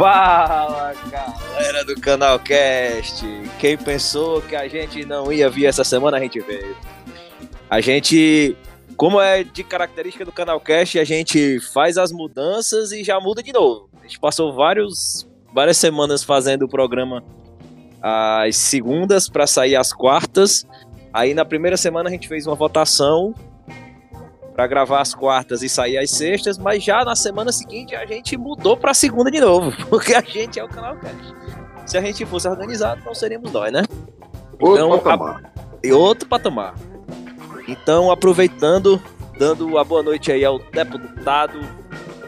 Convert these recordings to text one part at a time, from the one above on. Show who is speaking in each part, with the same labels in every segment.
Speaker 1: Fala galera do canal Cast! Quem pensou que a gente não ia vir essa semana, a gente veio. A gente, como é de característica do canal Cast, a gente faz as mudanças e já muda de novo. A gente passou vários, várias semanas fazendo o programa às segundas para sair às quartas. Aí na primeira semana a gente fez uma votação para gravar as quartas e sair às sextas, mas já na semana seguinte a gente mudou para segunda de novo, porque a gente é o canal Cash. Se a gente fosse organizado, não seríamos nós, né?
Speaker 2: Outro então, patamar.
Speaker 1: A... E outro patamar. Então, aproveitando, dando a boa noite aí ao deputado.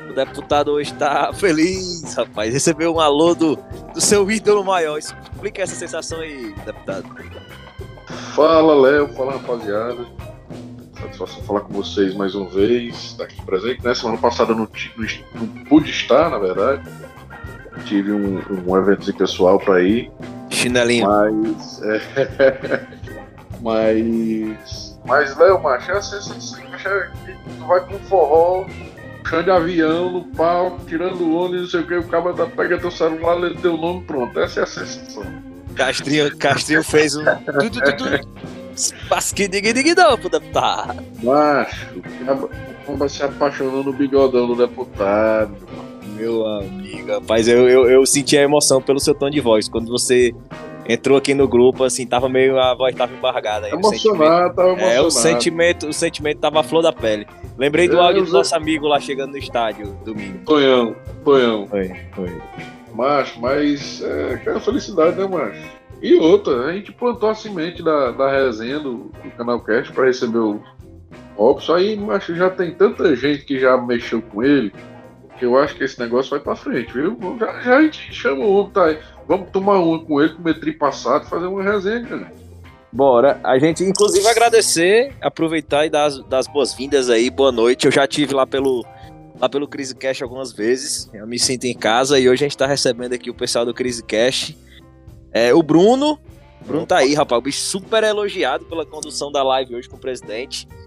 Speaker 1: O deputado hoje está feliz, rapaz. Recebeu um alô do, do seu ídolo maior. Explica essa sensação aí, deputado.
Speaker 2: Fala, Léo. Fala, rapaziada satisfação falar com vocês mais uma vez, estar aqui presente. Né? Semana passada não, não, não pude estar, na verdade. Tive um, um evento pessoal para ir.
Speaker 1: Chinelinho.
Speaker 2: Mas. É, mas. Mas, Léo, macho, é que tu vai com forró, chão de avião, no palco, tirando o ônibus, não sei o que, o cara tá, pega teu celular, lê teu nome, pronto. Essa é a sensação.
Speaker 1: Castrinho, Castrinho fez um. Pasquidigidigidão pro deputado.
Speaker 2: Macho, o cara se apaixonando no bigodão do deputado.
Speaker 1: Meu amigo, rapaz, eu, eu, eu senti a emoção pelo seu tom de voz. Quando você entrou aqui no grupo, assim, tava meio. A voz tava embargada. Aí,
Speaker 2: emocionado, tava emocionado.
Speaker 1: É, o sentimento, o sentimento tava a flor da pele. Lembrei do é, áudio do nosso amigo lá chegando no estádio domingo.
Speaker 2: Tonhão, Tonhão.
Speaker 1: Foi, foi.
Speaker 2: Macho, mas é aquela felicidade, né, macho? E outra, a gente plantou a semente da, da resenha do, do canal Cast para receber o Robson. Aí, mas já tem tanta gente que já mexeu com ele que eu acho que esse negócio vai para frente, viu? Já, já, a gente chama o homem, tá? Vamos tomar uma com ele, comer tri passado, fazer uma resenha, cara.
Speaker 1: Bora. A gente, inclusive, agradecer, aproveitar e dar as, das boas-vindas aí. Boa noite. Eu já tive lá pelo lá pelo Crise Cash algumas vezes. Eu me sinto em casa e hoje a gente está recebendo aqui o pessoal do Crise Cash. É, o Bruno. O Bruno tá aí, rapaz. O bicho super elogiado pela condução da live hoje com o presidente.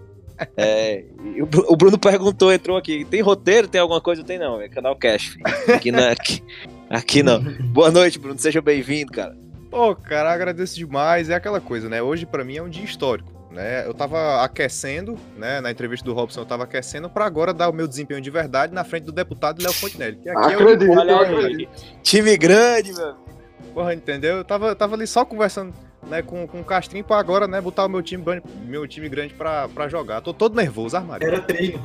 Speaker 1: É, o, Bruno perguntou, entrou aqui. Tem roteiro? Tem alguma coisa? Tem não. É canal Cash. Aqui, não, aqui, aqui não. Boa noite, Bruno. Seja bem-vindo, cara.
Speaker 3: Pô, cara, agradeço demais. É aquela coisa, né? Hoje, para mim, é um dia histórico. Né? Eu tava aquecendo, né? Na entrevista do Robson, eu tava aquecendo para agora dar o meu desempenho de verdade na frente do deputado Léo Fontenelle. Que aqui
Speaker 2: acredito,
Speaker 1: é o... acredito. Time grande, meu.
Speaker 3: Porra, entendeu? Eu tava, eu tava ali só conversando né, com, com o Castrinho pra agora, né, botar o meu time, meu time grande pra, pra jogar. Tô todo nervoso, armário.
Speaker 4: Era treino.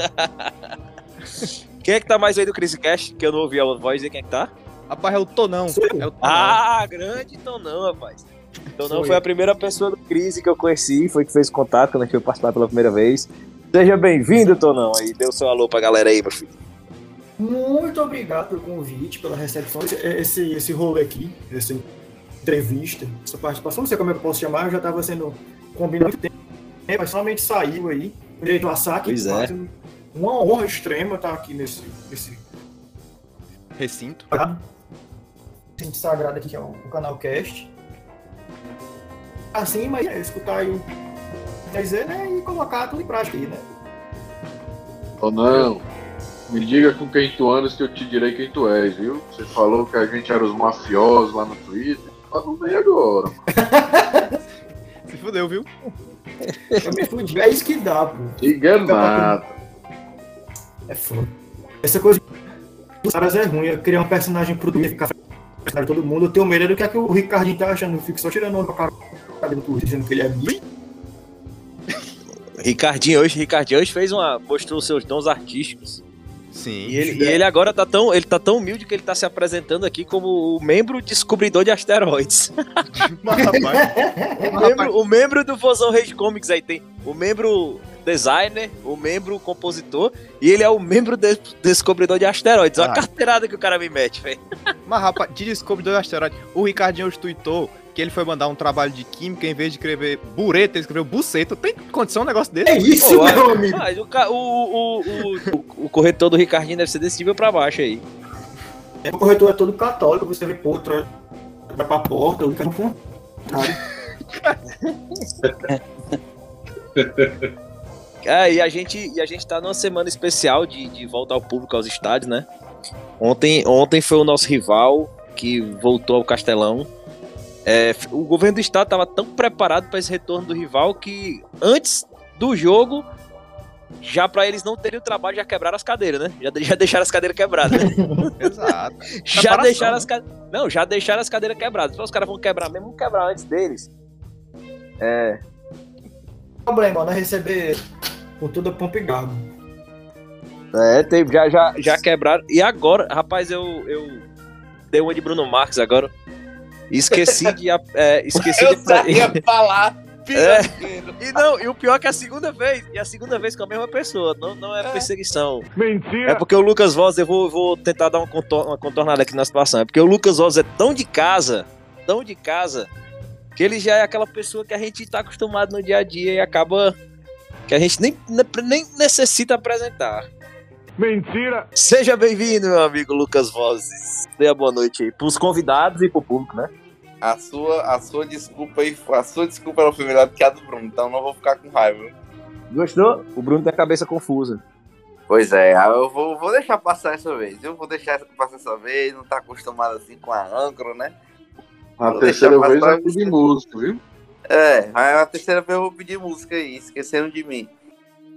Speaker 1: quem é que tá mais aí do Crazy Cash? Que eu não ouvi a voz e quem é que tá?
Speaker 3: Rapaz, é o Tonão. É o Tonão.
Speaker 1: Ah, grande Tonão, rapaz. Tonão foi. foi a primeira pessoa do Crise que eu conheci, foi que fez contato quando a gente foi participar pela primeira vez. Seja bem-vindo, Tonão. Aí, deu seu alô pra galera aí, meu filho.
Speaker 4: Muito obrigado pelo convite, pela recepção, esse, esse rolê aqui, essa entrevista, essa participação, não sei como é que eu posso chamar, já estava sendo combinado muito tempo, mas somente saiu aí, direito a saque.
Speaker 1: Pois é.
Speaker 4: Uma honra extrema estar aqui nesse, nesse
Speaker 3: recinto.
Speaker 4: Recinto sagrado aqui, que é o, o canal Cast. Assim, mas é, escutar aí o dizer, né, e colocar tudo em prática aí, né?
Speaker 2: Ou não. Me diga com quem tu andas que eu te direi quem tu és, viu? Você falou que a gente era os mafiosos lá no Twitter. Fala no meio agora.
Speaker 3: Se fudeu, viu?
Speaker 4: Eu me fudi. É isso que dá, pô.
Speaker 2: Diga nada.
Speaker 4: É foda. Essa coisa dos caras é ruim. Eu criar um personagem pro Twitter ficar de todo mundo. Eu tenho medo do que, é que o Ricardinho tá achando. Eu fico só tirando a cara do Twitter, dizendo que ele é bi.
Speaker 1: Ricardinho hoje, Ricardinho hoje fez uma. mostrou seus dons artísticos.
Speaker 3: Sim.
Speaker 1: E ele, e ele, agora tá tão, ele tá tão humilde que ele tá se apresentando aqui como o membro descobridor de asteroides. Mas, rapaz, o, membro, o membro do Fusão Rage Comics aí tem o membro designer, o membro compositor, e ele é o membro de, descobridor de asteroides. Olha a ah. carteirada que o cara me mete, velho.
Speaker 3: Mas, rapaz, de descobridor de asteroides, o Ricardinho hoje tweetou que ele foi mandar um trabalho de química, em vez de escrever bureta, ele escreveu buceta. Tem condição um negócio desse?
Speaker 4: É isso, Pô, meu amigo.
Speaker 1: o, o, o, o, corretor do Ricardinho deve ser desse nível pra baixo aí.
Speaker 4: É, o corretor é todo católico, você vê, pô, vai pra porta, o cara não
Speaker 1: É, e a gente, e a gente tá numa semana especial de, de volta ao público aos estádios, né? Ontem, ontem foi o nosso rival que voltou ao Castelão. É, o governo do estado estava tão preparado para esse retorno do rival que antes do jogo, já para eles não terem o trabalho, já quebraram as cadeiras, né? Já, já deixaram as cadeiras quebradas. Né?
Speaker 3: Exato.
Speaker 1: já deixaram as cadeiras. Não, já deixaram as cadeiras quebradas. Então os caras vão quebrar mesmo, vão quebrar antes deles. É.
Speaker 4: Problema, né? Receber com toda pompa e garbo.
Speaker 1: É, tem, já, já, já quebraram. E agora, rapaz, eu, eu dei uma de Bruno Marques agora. Esqueci de. É, esqueci
Speaker 5: Eu
Speaker 1: de.
Speaker 5: sabia falar.
Speaker 1: É. E não, e o pior é que é a segunda vez, e a segunda vez com a mesma pessoa, não, não é perseguição.
Speaker 6: Mentira!
Speaker 1: É porque o Lucas Voz, eu vou, vou tentar dar uma, contor- uma contornada aqui na situação, é porque o Lucas Voz é tão de casa, tão de casa, que ele já é aquela pessoa que a gente tá acostumado no dia a dia e acaba que a gente nem, nem necessita apresentar.
Speaker 6: Mentira!
Speaker 1: Seja bem-vindo, meu amigo Lucas Vozes. Dê a boa noite aí pros convidados e pro público, né?
Speaker 5: A sua, a sua desculpa aí, a sua desculpa ela foi melhor do que a do Bruno, então não vou ficar com raiva.
Speaker 1: Gostou? O Bruno tem a cabeça confusa.
Speaker 5: Pois é, eu vou, vou deixar passar essa vez. Eu vou deixar passar essa vez, não tá acostumado assim com a âncora, né?
Speaker 2: A
Speaker 5: Vou
Speaker 2: terceira vez é de música, viu?
Speaker 5: É, aí a terceira vez eu vou pedir música aí, esqueceram de mim.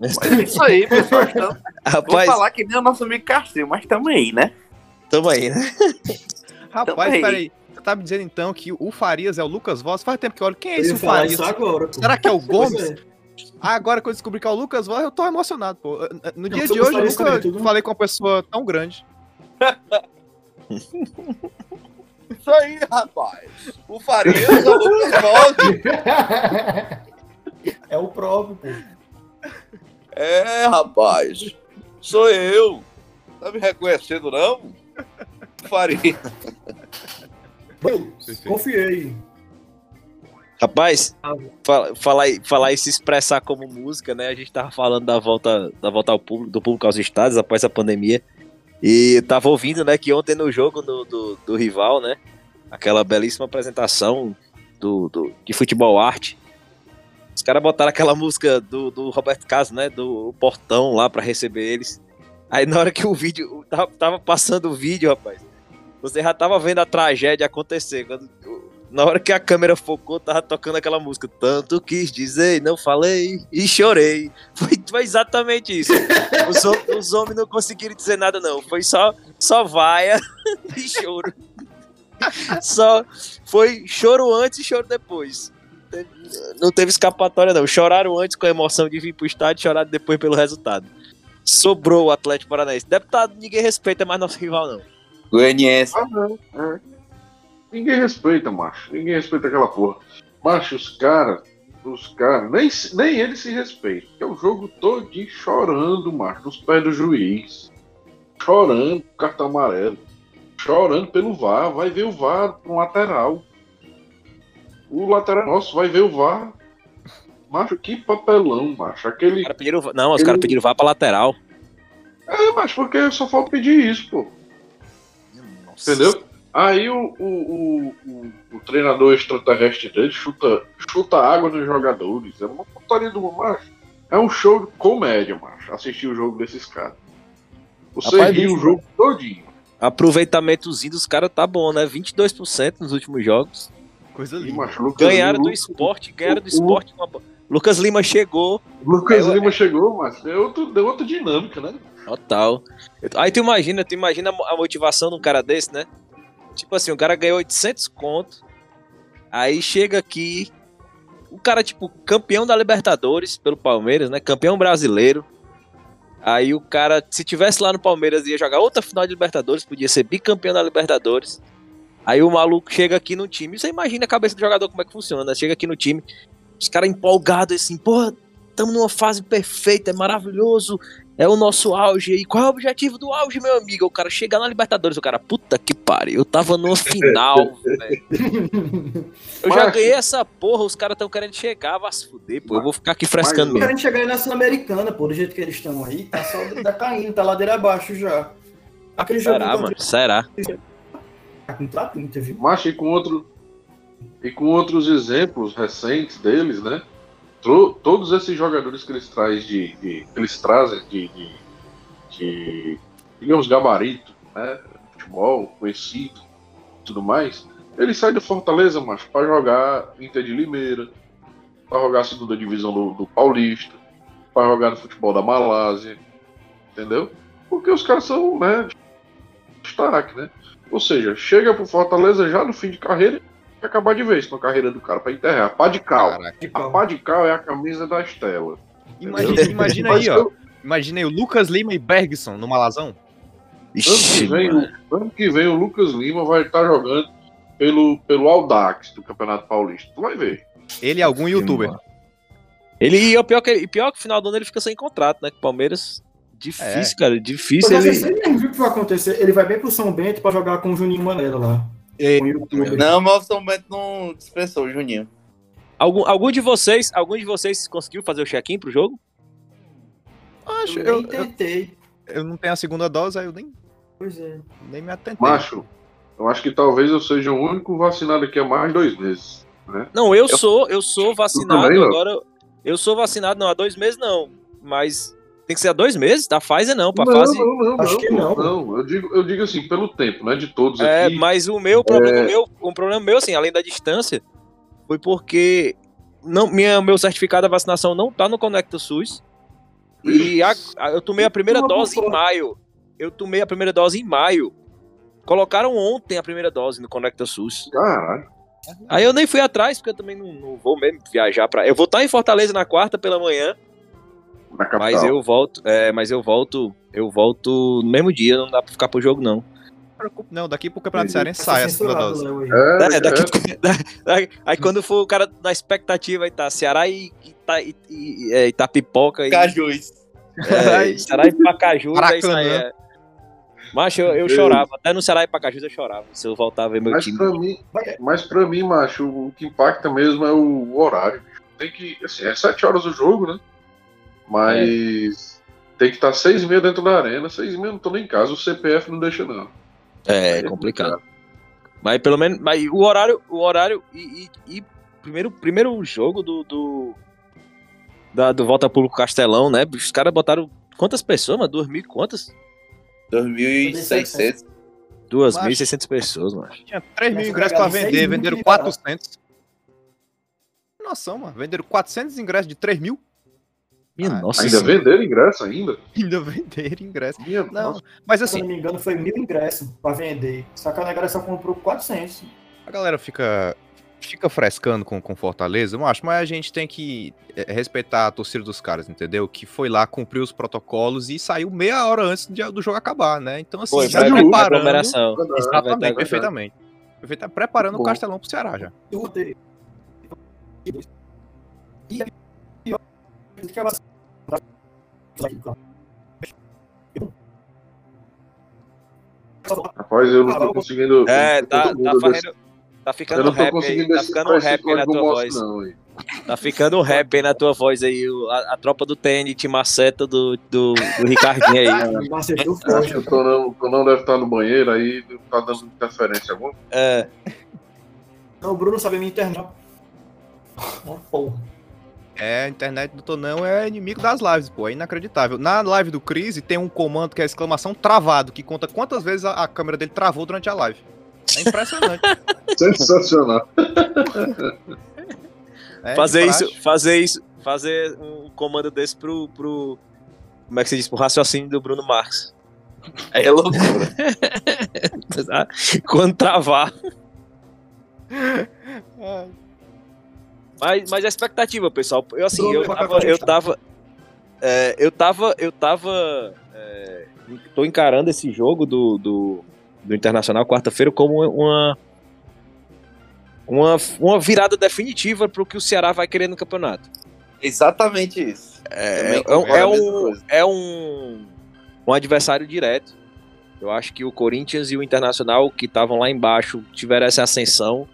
Speaker 5: Mas é isso aí, pessoal. Então, vou
Speaker 1: Rapaz,
Speaker 5: falar que nem o nosso amigo Castrinho, mas tamo aí, né?
Speaker 1: tamo aí, né?
Speaker 3: Rapaz, peraí. Você tá me dizendo então que o Farias é o Lucas Voss? Faz tempo que eu olho. Quem é
Speaker 4: Eu
Speaker 3: esse Farias?
Speaker 4: agora.
Speaker 3: Será que é o Gomes?
Speaker 4: é.
Speaker 3: Ah, agora que eu descobri que é o Lucas Voss, eu tô emocionado, pô. No dia
Speaker 4: foi
Speaker 3: de hoje eu nunca
Speaker 4: tudo.
Speaker 3: falei com uma pessoa tão grande.
Speaker 5: Isso aí, rapaz. O Farias é o Lucas.
Speaker 4: É o próprio, pô.
Speaker 5: É, rapaz. Sou eu. Tá me reconhecendo, não? Faria.
Speaker 4: Confiei.
Speaker 1: Rapaz,
Speaker 4: Ah.
Speaker 1: fala- falar, e- falar e se expressar como música, né? A gente tava falando da volta, da volta ao público, do público aos estádios após a pandemia. E tava ouvindo, né, que ontem no jogo do, do, do rival, né? Aquela belíssima apresentação do, do, de futebol arte. Os caras botaram aquela música do, do Roberto Carlos, né? Do portão lá pra receber eles. Aí na hora que o vídeo. Tava, tava passando o vídeo, rapaz. Você já tava vendo a tragédia acontecer. Quando, na hora que a câmera focou, tava tocando aquela música. Tanto quis dizer, não falei e chorei. Foi, foi exatamente isso. Os, os homens não conseguiram dizer nada, não. Foi só, só vaia e choro. Só foi choro antes e choro depois. Não teve escapatória, não. Choraram antes com a emoção de vir pro estádio, choraram depois pelo resultado. Sobrou o Atlético Paranaense. Deputado, ninguém respeita mais nosso rival, não.
Speaker 5: Goianiense.
Speaker 2: Ah, não. Ninguém respeita, macho. Ninguém respeita aquela porra. Macho, os caras, os caras, nem, se- nem eles se respeitam. É o jogo todo chorando, macho, nos pés do juiz. Chorando, cartão amarelo. Chorando pelo VAR. Vai ver o VAR no lateral. O lateral nosso vai ver o VAR. Macho, que papelão, macho. Aquele.
Speaker 1: Os caras pediram, não, os caras pediram vá pra lateral.
Speaker 2: É, mas porque só falta pedir isso, pô.
Speaker 1: Nossa.
Speaker 2: Entendeu? Aí o, o, o, o, o treinador extraterrestre dele chuta, chuta água nos jogadores. É uma putaria do macho. É um show de comédia, macho. Assistir o jogo desses caras. Você
Speaker 1: Rapaz,
Speaker 2: ri o jogo todinho.
Speaker 1: Aproveitamentozinho dos caras tá bom, né? 22% nos últimos jogos.
Speaker 3: Coisa
Speaker 2: E,
Speaker 3: linda.
Speaker 2: macho, Lucas
Speaker 1: Ganharam do
Speaker 2: Lima,
Speaker 1: esporte, ganharam do
Speaker 2: o-
Speaker 1: esporte. uma Lucas Lima chegou,
Speaker 2: Lucas
Speaker 1: Eu-
Speaker 2: Lima chegou, mas deu, outro, deu outra dinâmica, né?
Speaker 1: total. Aí tu imagina, tu imagina a motivação de um cara desse, né? Tipo assim, o cara ganhou 800 conto, aí chega aqui, o cara, tipo, campeão da Libertadores pelo Palmeiras, né? Campeão brasileiro. Aí o cara, se tivesse lá no Palmeiras, ia jogar outra final de Libertadores, podia ser bicampeão da Libertadores. Aí o maluco chega aqui no time. Você imagina a cabeça do jogador como é que funciona. né? Chega aqui no time, os caras empolgados assim, porra, estamos numa fase perfeita, é maravilhoso, é o nosso auge aí. Qual é o objetivo do auge, meu amigo? O cara chega na Libertadores, o cara, puta que pariu, eu tava numa final, velho. Eu já ganhei essa porra, os caras tão querendo chegar, vai se fuder, pô. Eu vou ficar aqui frescando
Speaker 2: Mas-
Speaker 1: mesmo.
Speaker 4: Querendo chegar na Sul-Americana, pô, do jeito que eles estão aí, tá só tá caindo, tá ladeira abaixo já. Aquele jogo
Speaker 1: Será, mano? Será?
Speaker 4: tá com trapinta, viu?
Speaker 2: Macho, e com, outro, e com outros exemplos recentes deles, né? Todos esses jogadores que eles, traz de, de- que eles trazem de, de, de, digamos, gabarito, né, futebol, conhecido, tudo mais, ele sai do Fortaleza, mas para jogar Inter de Limeira, para jogar a segunda divisão do, do Paulista, para jogar no futebol da Malásia, entendeu? Porque os caras são, né, destaque, né? Ou seja, chega pro Fortaleza já no fim de carreira e acabar de vez com a carreira do cara para enterrar. A pá de cal.
Speaker 3: Caraca.
Speaker 2: A pá de cal é a camisa da Estela.
Speaker 3: Imagina, imagina aí, ó. Imagina aí o Lucas Lima e Bergson no Malazão.
Speaker 2: Ano que, vem, o- ano que vem o Lucas Lima vai estar jogando pelo, pelo Audax do Campeonato Paulista. Tu vai ver.
Speaker 3: Ele e algum youtuber.
Speaker 1: Ele, e o pior que, e pior que no final do ano ele fica sem contrato, né? Com o Palmeiras. Difícil,
Speaker 3: É.
Speaker 1: cara. Difícil
Speaker 4: Mas
Speaker 1: ele.
Speaker 4: você nem viu o que vai acontecer. Ele vai bem pro São Bento pra jogar com o Juninho Manela lá.
Speaker 3: E-
Speaker 4: Com o youtuber.
Speaker 5: Não, mas Bento não dispensou Juninho.
Speaker 1: Algum, algum de vocês, algum de vocês conseguiu fazer o check-in pro jogo?
Speaker 3: Acho,
Speaker 4: Eu
Speaker 3: eu,
Speaker 4: nem
Speaker 3: eu,
Speaker 4: tentei.
Speaker 3: eu não tenho a segunda dose, aí eu nem,
Speaker 4: Pois é.
Speaker 3: nem me atentei.
Speaker 2: Macho, eu acho que talvez eu seja o único vacinado aqui há mais de dois meses. Né?
Speaker 1: Não, eu sou, eu sou vacinado
Speaker 2: também,
Speaker 1: agora. Eu sou vacinado não há dois meses não, mas tem que ser há dois meses, tá? Pfizer não, pra
Speaker 2: não,
Speaker 1: fase.
Speaker 2: não, não,
Speaker 4: Acho
Speaker 2: não,
Speaker 4: que não.
Speaker 2: não. Eu digo, eu digo assim, pelo tempo, né? De todos
Speaker 1: É,
Speaker 2: aqui.
Speaker 1: mas o meu problema meu, o problema meu assim, além da distância, foi porque não, minha, meu certificado da vacinação não tá no Conecta SUS. E a- a- eu tomei a primeira
Speaker 4: Uma
Speaker 1: dose em
Speaker 4: pessoa-
Speaker 1: maio. Eu tomei a primeira dose em maio. Colocaram ontem a primeira dose no Conecta SUS.
Speaker 2: Caralho.
Speaker 1: Aí eu nem fui atrás, porque eu também não, não vou mesmo viajar pra. Eu vou estar em Fortaleza na quarta pela manhã,
Speaker 2: Na capital.
Speaker 1: mas eu volto. É, mas eu volto. Eu volto no mesmo dia, não dá pra ficar pro jogo, não.
Speaker 3: Não, daqui pro Campeonato. Cearense sai a
Speaker 4: ser
Speaker 3: segunda
Speaker 4: censurado,
Speaker 3: dose.
Speaker 4: Aí.
Speaker 2: É,
Speaker 1: É, daqui,
Speaker 2: é,
Speaker 1: da- da- aí quando for o cara na expectativa, aí tá Ceará e Ita, e, e, é, Itapipoca e
Speaker 5: Cajus.
Speaker 1: é, Ceará e Pacajus, é isso aí.
Speaker 3: Maracanã.
Speaker 1: É. Macho, eu, eu chorava. Até no Ceará e Pacajus eu chorava. Se eu voltar a ver meu
Speaker 2: mas
Speaker 1: time.
Speaker 2: pra mim, mas pra mim, macho, o que impacta mesmo é o horário. Tem que, assim, é sete horas o jogo, né? Mas tem que estar seis e meia dentro da arena. Seis e meia eu não tô nem em casa, o CPF não deixa não.
Speaker 1: É complicado. Mas pelo menos. Mas o horário. O horário. E, e- e primeiro, primeiro jogo do. do, da- do Volta Público Castelão, né? Os caras botaram. Quantas pessoas, mano? Duas mil e quantas?
Speaker 5: 2.600.
Speaker 1: 2.600 pessoas, mano.
Speaker 3: Tinha 3 mil ingressos pra vender,
Speaker 4: mil
Speaker 3: venderam
Speaker 4: que
Speaker 3: 400. Noção, mano. Venderam 400 ingressos de 3 mil.
Speaker 1: Minha
Speaker 3: Ah,
Speaker 1: nossa
Speaker 2: Ainda
Speaker 1: senhora.
Speaker 2: venderam ingresso ainda?
Speaker 3: Ainda venderam ingresso.
Speaker 2: Minha
Speaker 3: Não,
Speaker 2: nossa.
Speaker 3: mas
Speaker 4: Se
Speaker 3: assim,
Speaker 4: não me engano, foi mil ingressos pra vender. Só que a negócio só comprou 400.
Speaker 3: a galera fica fica frescando com, com Fortaleza, eu acho, mas a gente tem que é, respeitar a torcida dos caras, entendeu? Que foi lá, cumpriu os protocolos e saiu meia hora antes de- do jogo acabar, né? Então, assim,
Speaker 1: Foi,
Speaker 3: já
Speaker 1: vai
Speaker 3: preparando.
Speaker 1: aglomeração.
Speaker 2: Verdade.
Speaker 1: Vai
Speaker 3: Exatamente,
Speaker 1: ter-
Speaker 3: perfeitamente. Perfeita- preparando o
Speaker 2: Bom.
Speaker 3: Castelão pro Ceará já.
Speaker 4: Eu. E que
Speaker 2: Rapaz, eu não tô conseguindo.
Speaker 1: É, tá, tá, fazendo, tá ficando
Speaker 2: não
Speaker 1: rap aí, tá
Speaker 2: esse
Speaker 1: ficando um rap aí na tua voz.
Speaker 2: não?
Speaker 1: Tá ficando um rap aí na tua voz aí, a, a tropa do TNT Maceta do, do, do Ricardinho aí.
Speaker 2: Acho que o Tonão, o Tonão deve estar no banheiro aí, tá dando interferência alguma.
Speaker 1: É,
Speaker 4: Não, o Bruno sabe me internar. Uma porra.
Speaker 3: É, a internet do Tonão é inimigo das lives, pô, é inacreditável. Na live do Crise tem um comando que é exclamação travado, que conta quantas vezes a, a câmera dele travou durante a live. É impressionante.
Speaker 2: Sensacional.
Speaker 3: É,
Speaker 1: fazer
Speaker 3: de
Speaker 1: isso, fazer isso, fazer um comando desse pro, pro. Como é que se diz? Pro raciocínio do Bruno Marques.
Speaker 5: Aí é loucura.
Speaker 1: Quando travar.
Speaker 3: É.
Speaker 1: Mas, mas a expectativa, pessoal. Eu assim, eu tava. Eu tava. é, eu tava. Eu tava. é, tô encarando esse jogo do, do, do Internacional quarta-feira como uma. Uma, uma virada definitiva pro que o Ceará vai querer no campeonato.
Speaker 5: Exatamente isso.
Speaker 1: É, é, um- é
Speaker 5: mesma
Speaker 1: um, é um, um adversário direto. Eu acho que o Corinthians e o Internacional, que estavam lá embaixo, tiveram essa ascensão.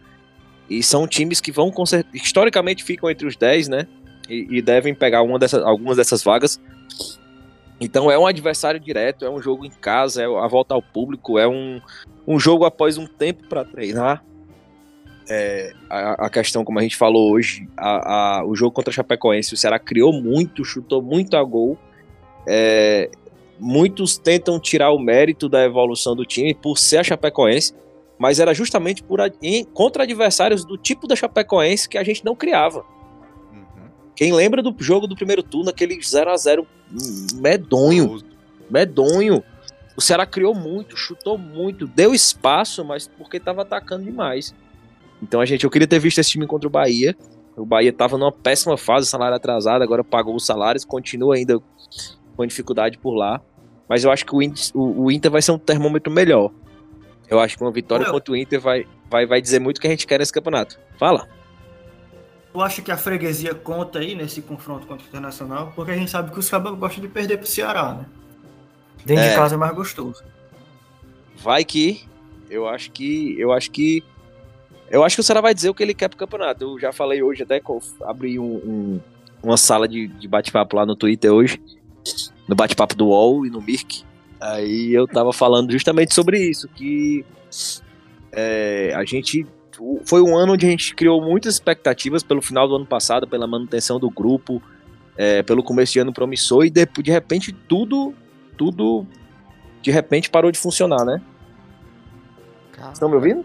Speaker 1: E são times que vão, historicamente, ficam entre os 10, né? E, e devem pegar uma dessas, algumas dessas vagas. Então é um adversário direto, é um jogo em casa, é a volta ao público, é um, um jogo após um tempo para treinar. É, a, a questão, como a gente falou hoje, a, a- o jogo contra a Chapecoense, o Ceará criou muito, chutou muito a gol. É, muitos tentam tirar o mérito da evolução do time por ser a Chapecoense, mas era justamente por em- contra adversários do tipo da Chapecoense que a gente não criava.
Speaker 3: Uhum.
Speaker 1: Quem lembra do jogo do primeiro turno, aquele 0 a 0 medonho, medonho. O Ceará criou muito, chutou muito, deu espaço, mas porque estava atacando demais. Então a gente, eu queria ter visto esse time contra o Bahia. O Bahia estava numa péssima fase, salário atrasado, agora pagou os salários, continua ainda com dificuldade por lá. Mas eu acho que o Inter, o, o Inter vai ser um termômetro melhor. Eu acho que uma vitória contra o Inter vai, vai, vai dizer muito o que a gente quer nesse campeonato. Fala.
Speaker 4: Tu acha que a freguesia conta aí nesse confronto contra o Internacional? Porque a gente sabe que os cabos gostam de perder pro Ceará, né? Dentro
Speaker 1: É.
Speaker 4: de casa é mais gostoso.
Speaker 1: Vai que eu acho que eu acho que eu acho que o Ceará vai dizer o que ele quer pro campeonato. Eu já falei hoje até que eu abri um, um- uma sala de, de bate-papo lá no Twitter hoje, no bate-papo do UOL e no Mirk. Aí eu tava falando justamente sobre isso, que é, a gente foi um ano onde a gente criou muitas expectativas pelo final do ano passado, pela manutenção do grupo, é, pelo começo de ano promissor e de, de repente tudo tudo de repente parou de funcionar, né? Estão me ouvindo?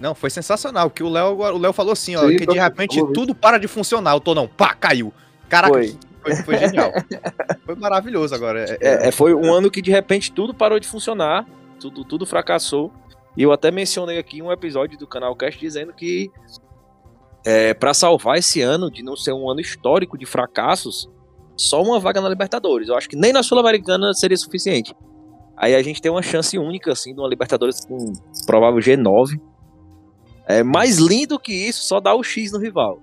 Speaker 3: Não, foi sensacional. Que o Léo o Léo falou assim, ó,
Speaker 2: Sim,
Speaker 3: que de repente tudo para de funcionar. O tô não, pá, caiu. Caraca,
Speaker 1: Foi.
Speaker 3: Foi, foi genial. foi maravilhoso agora. É-
Speaker 1: É, é, foi um ano que de repente tudo parou de funcionar, tudo, tudo fracassou. E eu até mencionei aqui um episódio do canal Cast dizendo que é, para salvar esse ano de não ser um ano histórico de fracassos, só uma vaga na Libertadores. Eu acho que nem na Sul-Americana seria suficiente. Aí a gente tem uma chance única, assim, de uma Libertadores com provável G9. É mais lindo que isso, só dar o X no rival.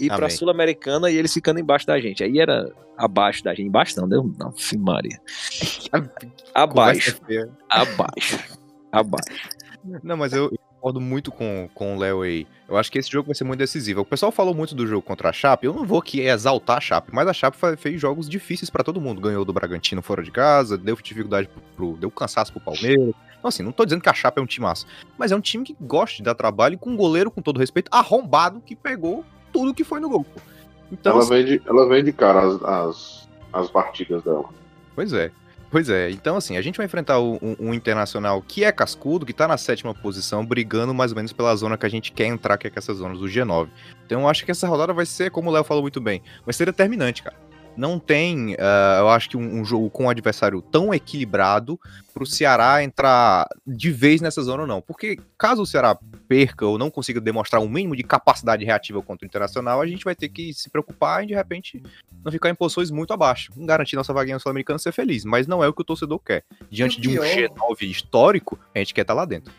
Speaker 1: Ir pra
Speaker 3: Amém.
Speaker 1: Sul-Americana e eles ficando embaixo da gente. Aí era abaixo da gente. Embaixo não, deu. Não, fim Maria. Abaixo,
Speaker 3: feia.
Speaker 1: abaixo, abaixo.
Speaker 3: Não, mas eu concordo muito com, com o Léo aí. Eu acho que esse jogo vai ser muito decisivo. O pessoal falou muito do jogo contra a Chape. Eu não vou aqui exaltar a Chape, mas a Chape fez jogos difíceis pra todo mundo. Ganhou do Bragantino fora de casa, deu dificuldade pro, pro- deu cansaço pro Palmeiras. Então, assim, não tô dizendo que a Chape é um time massa, mas é um time que gosta de dar trabalho com um goleiro, com todo respeito, arrombado que pegou tudo que foi no gol. pô. Então,
Speaker 2: ela,
Speaker 3: assim,
Speaker 2: vende, ela vende cara as, as, as partidas dela.
Speaker 3: Pois é. Pois é, então assim, a gente vai enfrentar um, um internacional que é cascudo, que tá na sétima posição, brigando mais ou menos pela zona que a gente quer entrar, que é essa zona do G9. Então eu acho que essa rodada vai ser, como o Léo falou muito bem, vai ser determinante, cara. Não tem, ah, eu acho que um, um jogo com um adversário tão equilibrado pro Ceará entrar de vez nessa zona ou não. Porque caso o Ceará perca ou não consiga demonstrar um mínimo de capacidade reativa contra o Internacional, a gente vai ter que se preocupar e de repente não ficar em posições muito abaixo. Não garantir nossa vaguinha no Sul-Americano ser feliz, mas não é o que o torcedor quer. Diante
Speaker 4: o
Speaker 3: de um
Speaker 4: pior-
Speaker 3: G9 histórico, a gente quer estar lá dentro.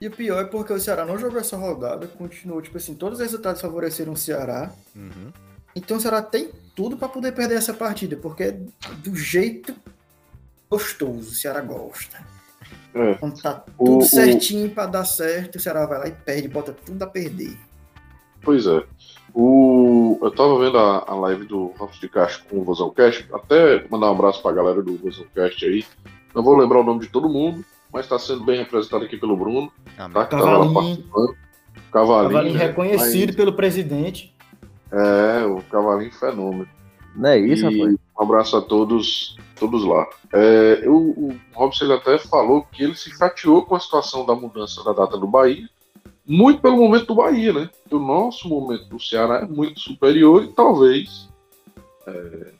Speaker 4: E o pior é porque o Ceará não jogou essa rodada, continuou, tipo assim, todos os resultados favoreceram o Ceará.
Speaker 3: Uhum.
Speaker 4: Então o Ceará tem tudo pra poder perder essa partida, porque é do jeito gostoso, o Ceará gosta.
Speaker 2: É.
Speaker 4: Quando tá
Speaker 2: O-
Speaker 4: tudo
Speaker 2: o-
Speaker 4: certinho pra dar certo, o Ceará vai lá e perde, bota tudo a perder.
Speaker 2: Pois é. O, eu tava vendo a, a live do Ralph de Castro com o Vozão Cast. Até mandar um abraço pra galera do Vozão Cast aí. Não vou lembrar o nome de todo mundo, mas tá sendo bem representado aqui pelo Bruno, tá? Que tava lá
Speaker 4: Cavalinho.
Speaker 2: participando. Cavalinho.
Speaker 4: Cavalinho reconhecido pelo presidente.
Speaker 2: É, o Cavalinho fenômeno.
Speaker 1: Não é isso,
Speaker 2: E
Speaker 1: rapaz?
Speaker 2: Um abraço a todos, todos lá. É, eu- o Robson até falou que ele se chateou com a situação da mudança da data do Bahia, muito pelo momento do Bahia, né? O nosso momento do Ceará é muito superior e talvez é,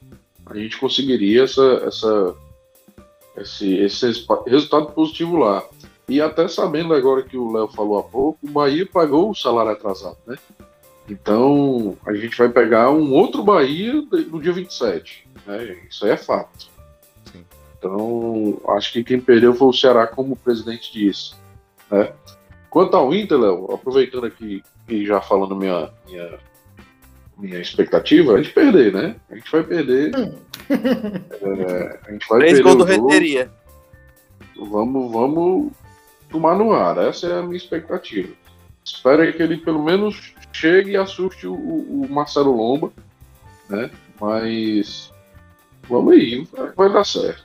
Speaker 2: a gente conseguiria essa, essa, esse, esse resultado positivo lá. E até sabendo agora que o Léo falou há pouco, o Bahia pagou o salário atrasado, né? Então, a gente vai pegar um outro Bahia no dia 27. Né? Isso aí é fato.
Speaker 3: Sim.
Speaker 2: Então, acho que quem perdeu foi o Ceará, como o presidente disse. Né? Quanto ao Inter, Léo, aproveitando aqui e já falando minha, minha, minha expectativa, a gente perder, né? A gente vai perder. É, a gente vai
Speaker 5: Três
Speaker 2: perder
Speaker 5: gols do. Renteria.
Speaker 2: Vamos, vamos tomar no ar. Essa é a minha expectativa. Espero que ele pelo menos chegue e assuste o, o Marcelo Lomba, né? Mas vamos aí, vai, dar certo.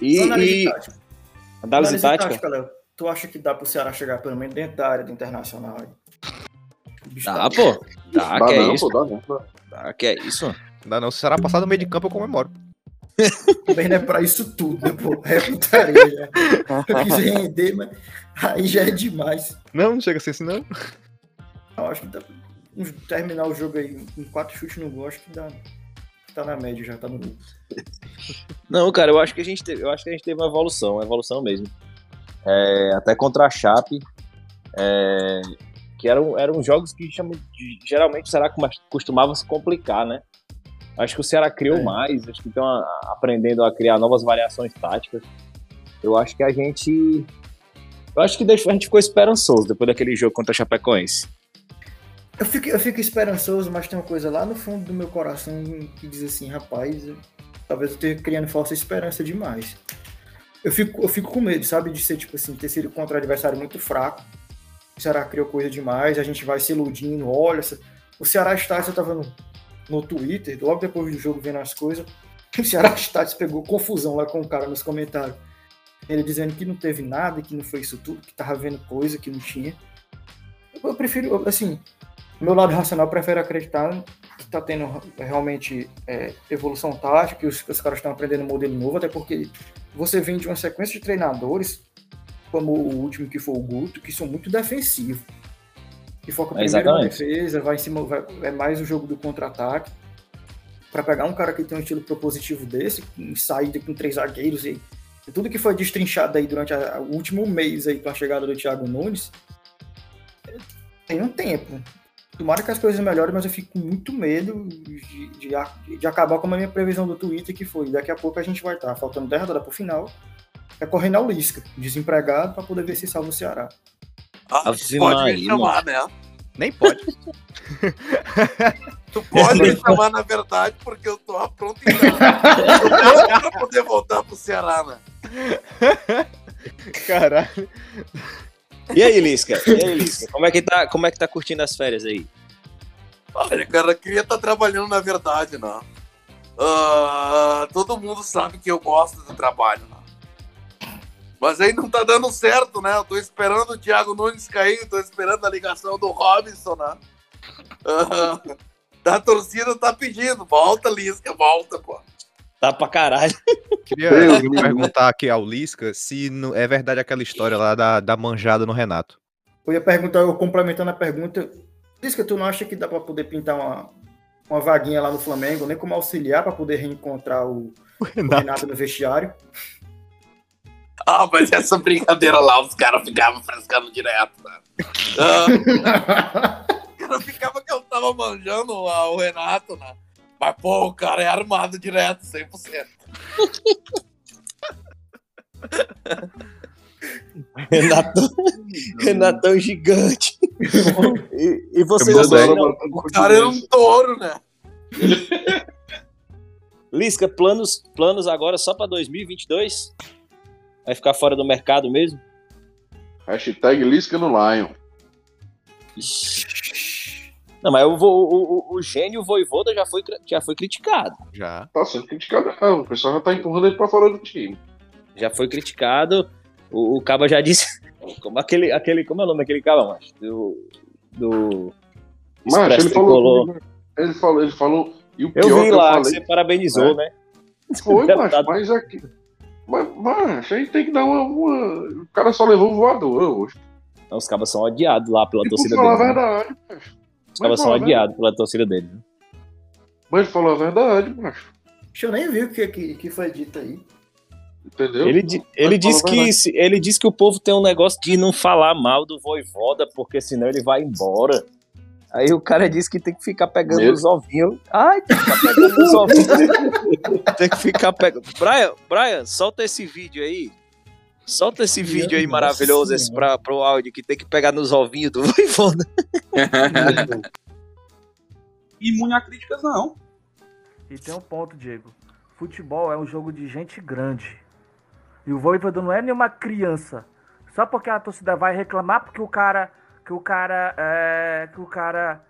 Speaker 1: E,
Speaker 4: Análise
Speaker 1: e
Speaker 4: tática.
Speaker 1: análise tática?
Speaker 4: Léo. Tu acha que dá pro Ceará chegar pelo menos dentro da área do Internacional?
Speaker 1: Dá,
Speaker 4: tá-
Speaker 1: pô. Dá,
Speaker 2: dá
Speaker 1: que é isso.
Speaker 2: pô, dá não. dá.
Speaker 1: Dá, que é isso.
Speaker 3: Não dá não, se o Ceará passar do meio de campo eu comemoro.
Speaker 4: Também não é pra isso tudo, né, pô? É putaria já. Eu quis render, mas aí já é demais.
Speaker 3: Não, não chega a ser assim, não.
Speaker 4: Eu acho que dá terminar o jogo aí com quatro chutes no gol, acho que dá. Tá na média já, tá no gol.
Speaker 1: Não, cara, eu acho que a gente teve, eu acho que a gente teve uma evolução, uma evolução mesmo. É, até contra a Chape, é, que eram, eram jogos que geralmente Ceará coma- costumava se complicar, né? Acho que o Ceará criou
Speaker 4: É.
Speaker 1: mais, acho que estão aprendendo a criar novas variações táticas. Eu acho que a gente. Eu acho que a gente ficou esperançoso depois daquele jogo contra a Chapecoense.
Speaker 4: Eu fico, eu fico esperançoso, mas tem uma coisa lá no fundo do meu coração que diz assim, rapaz, eu- talvez eu esteja criando falsa esperança demais. Eu fico, eu fico com medo, sabe, de ser tipo assim, ter sido contra um adversário muito fraco. O Ceará criou coisa demais, a gente vai se iludindo, olha, o Ceará Stats, eu tava no, no Twitter, logo depois do jogo vendo as coisas, o Ceará Stats pegou confusão lá com o cara nos comentários. Ele dizendo que não teve nada, que não foi isso tudo, que tava vendo coisa que não tinha. Eu, prefiro, assim, meu lado racional prefere acreditar que está tendo realmente é, evolução tática, que os, que os caras estão aprendendo um modelo novo, até porque você vem de uma sequência de treinadores, como o último que foi o Guto, que são muito defensivos. Que foca
Speaker 1: É,
Speaker 4: primeiro na
Speaker 1: exatamente.
Speaker 4: defesa, vai em cima, vai- é mais o jogo do contra-ataque. Para pegar um cara que tem um estilo propositivo desse, com saída com três zagueiros e tudo que foi destrinchado aí durante a- o último mês aí com a chegada do Thiago Nunes, tem um tempo. Tomara que as coisas melhorem, mas eu fico com muito medo de, de, a- de acabar com a minha previsão do Twitter, que foi daqui a pouco a gente vai estar faltando 10 rodadas pro final, é correndo ao Lisca, desempregado, para poder ver se salva o Ceará.
Speaker 5: Ah,
Speaker 1: Ave
Speaker 5: pode
Speaker 1: Maria,
Speaker 5: me chamar, né?
Speaker 3: Nem pode.
Speaker 5: Tu pode me chamar, na verdade, porque eu tô pronto então. pra poder voltar pro Ceará, né?
Speaker 3: Caralho.
Speaker 1: E aí, Lisca? E aí, Lisca? Como é que tá, como é que tá curtindo as férias aí?
Speaker 5: Olha, cara, eu queria estar trabalhando na verdade, né? Ah, todo mundo sabe que eu gosto do trabalho, né? Mas aí não tá dando certo, né? Eu tô esperando o Thiago Nunes cair, tô esperando a ligação do Robinson, né? Ah, a torcida tá pedindo, volta, Lisca, volta, pô.
Speaker 1: Tá pra caralho.
Speaker 3: Queria
Speaker 2: menino.
Speaker 3: perguntar aqui ao Lisca se não- é verdade aquela história lá da, da manjada no Renato.
Speaker 4: Eu ia perguntar, eu complementando a pergunta, Lisca, tu não acha que dá para poder pintar uma, uma vaguinha lá no Flamengo, nem como auxiliar para poder reencontrar o, o Renato no vestiário?
Speaker 5: Ah, mas essa brincadeira lá, os caras ficavam frescando direto, né? Ah, o cara ficava que eu tava manjando lá o Renato, né? Mas, pô, o cara é armado direto, 100%.
Speaker 1: Renatão, Renatão gigante. E, e vocês
Speaker 2: dela,
Speaker 5: O cara era um touro, né?
Speaker 1: Lisca, planos, planos agora só pra 2022? Vai ficar fora do mercado mesmo?
Speaker 2: Hashtag Lisca no Lion.
Speaker 1: Não, mas o, vo- o, o, o gênio Voivoda já foi, já foi criticado.
Speaker 3: Já.
Speaker 2: Tá sendo criticado, não. O pessoal já tá empurrando ele pra fora do time.
Speaker 1: Já foi criticado. O, o Caba já disse. Como aquele, aquele. Como é o nome daquele Caba, macho? Do. Do.
Speaker 2: Mas
Speaker 1: Expresso
Speaker 2: ele falou,
Speaker 1: Tricolor.
Speaker 2: comigo, ele falou, ele falou, e o
Speaker 1: Eu
Speaker 2: pior
Speaker 1: vi
Speaker 2: que
Speaker 1: lá
Speaker 2: eu
Speaker 1: que
Speaker 2: falei,
Speaker 1: você parabenizou,
Speaker 2: É.
Speaker 1: né?
Speaker 2: foi,
Speaker 1: Deputado.
Speaker 2: mas, mas aqui, mas, mas a gente tem que dar uma, uma- o cara só levou voadora hoje.
Speaker 1: Então, os cabas são odiados lá pela
Speaker 2: E
Speaker 1: torcida deles. né?
Speaker 2: verdade, macho.
Speaker 1: Os cabas são
Speaker 2: a
Speaker 1: odiados pela torcida deles. né?
Speaker 2: Mas ele falou a verdade, macho.
Speaker 4: Deixa eu nem ver o que, que, que foi dito aí.
Speaker 2: Entendeu?
Speaker 1: Ele, ele,
Speaker 2: a
Speaker 1: que, se- ele disse que o povo tem um negócio de não falar mal do Voivoda, porque senão ele vai embora. Aí o cara disse que tem que ficar pegando
Speaker 2: Mesmo?
Speaker 1: os ovinhos. Ai, tem que ficar pegando os ovinhos. tem que ficar pegando. Brian, Brian, solta esse vídeo aí. Solta esse vídeo aí maravilhoso esse pra, pro áudio que tem que pegar nos ovinhos do Voivoda.
Speaker 6: imune a críticas, não.
Speaker 7: E tem um ponto, Diego. Futebol é um jogo de gente grande. E o Voivoda não é nenhuma criança. Só porque a torcida vai reclamar porque o cara que o cara é, que o cara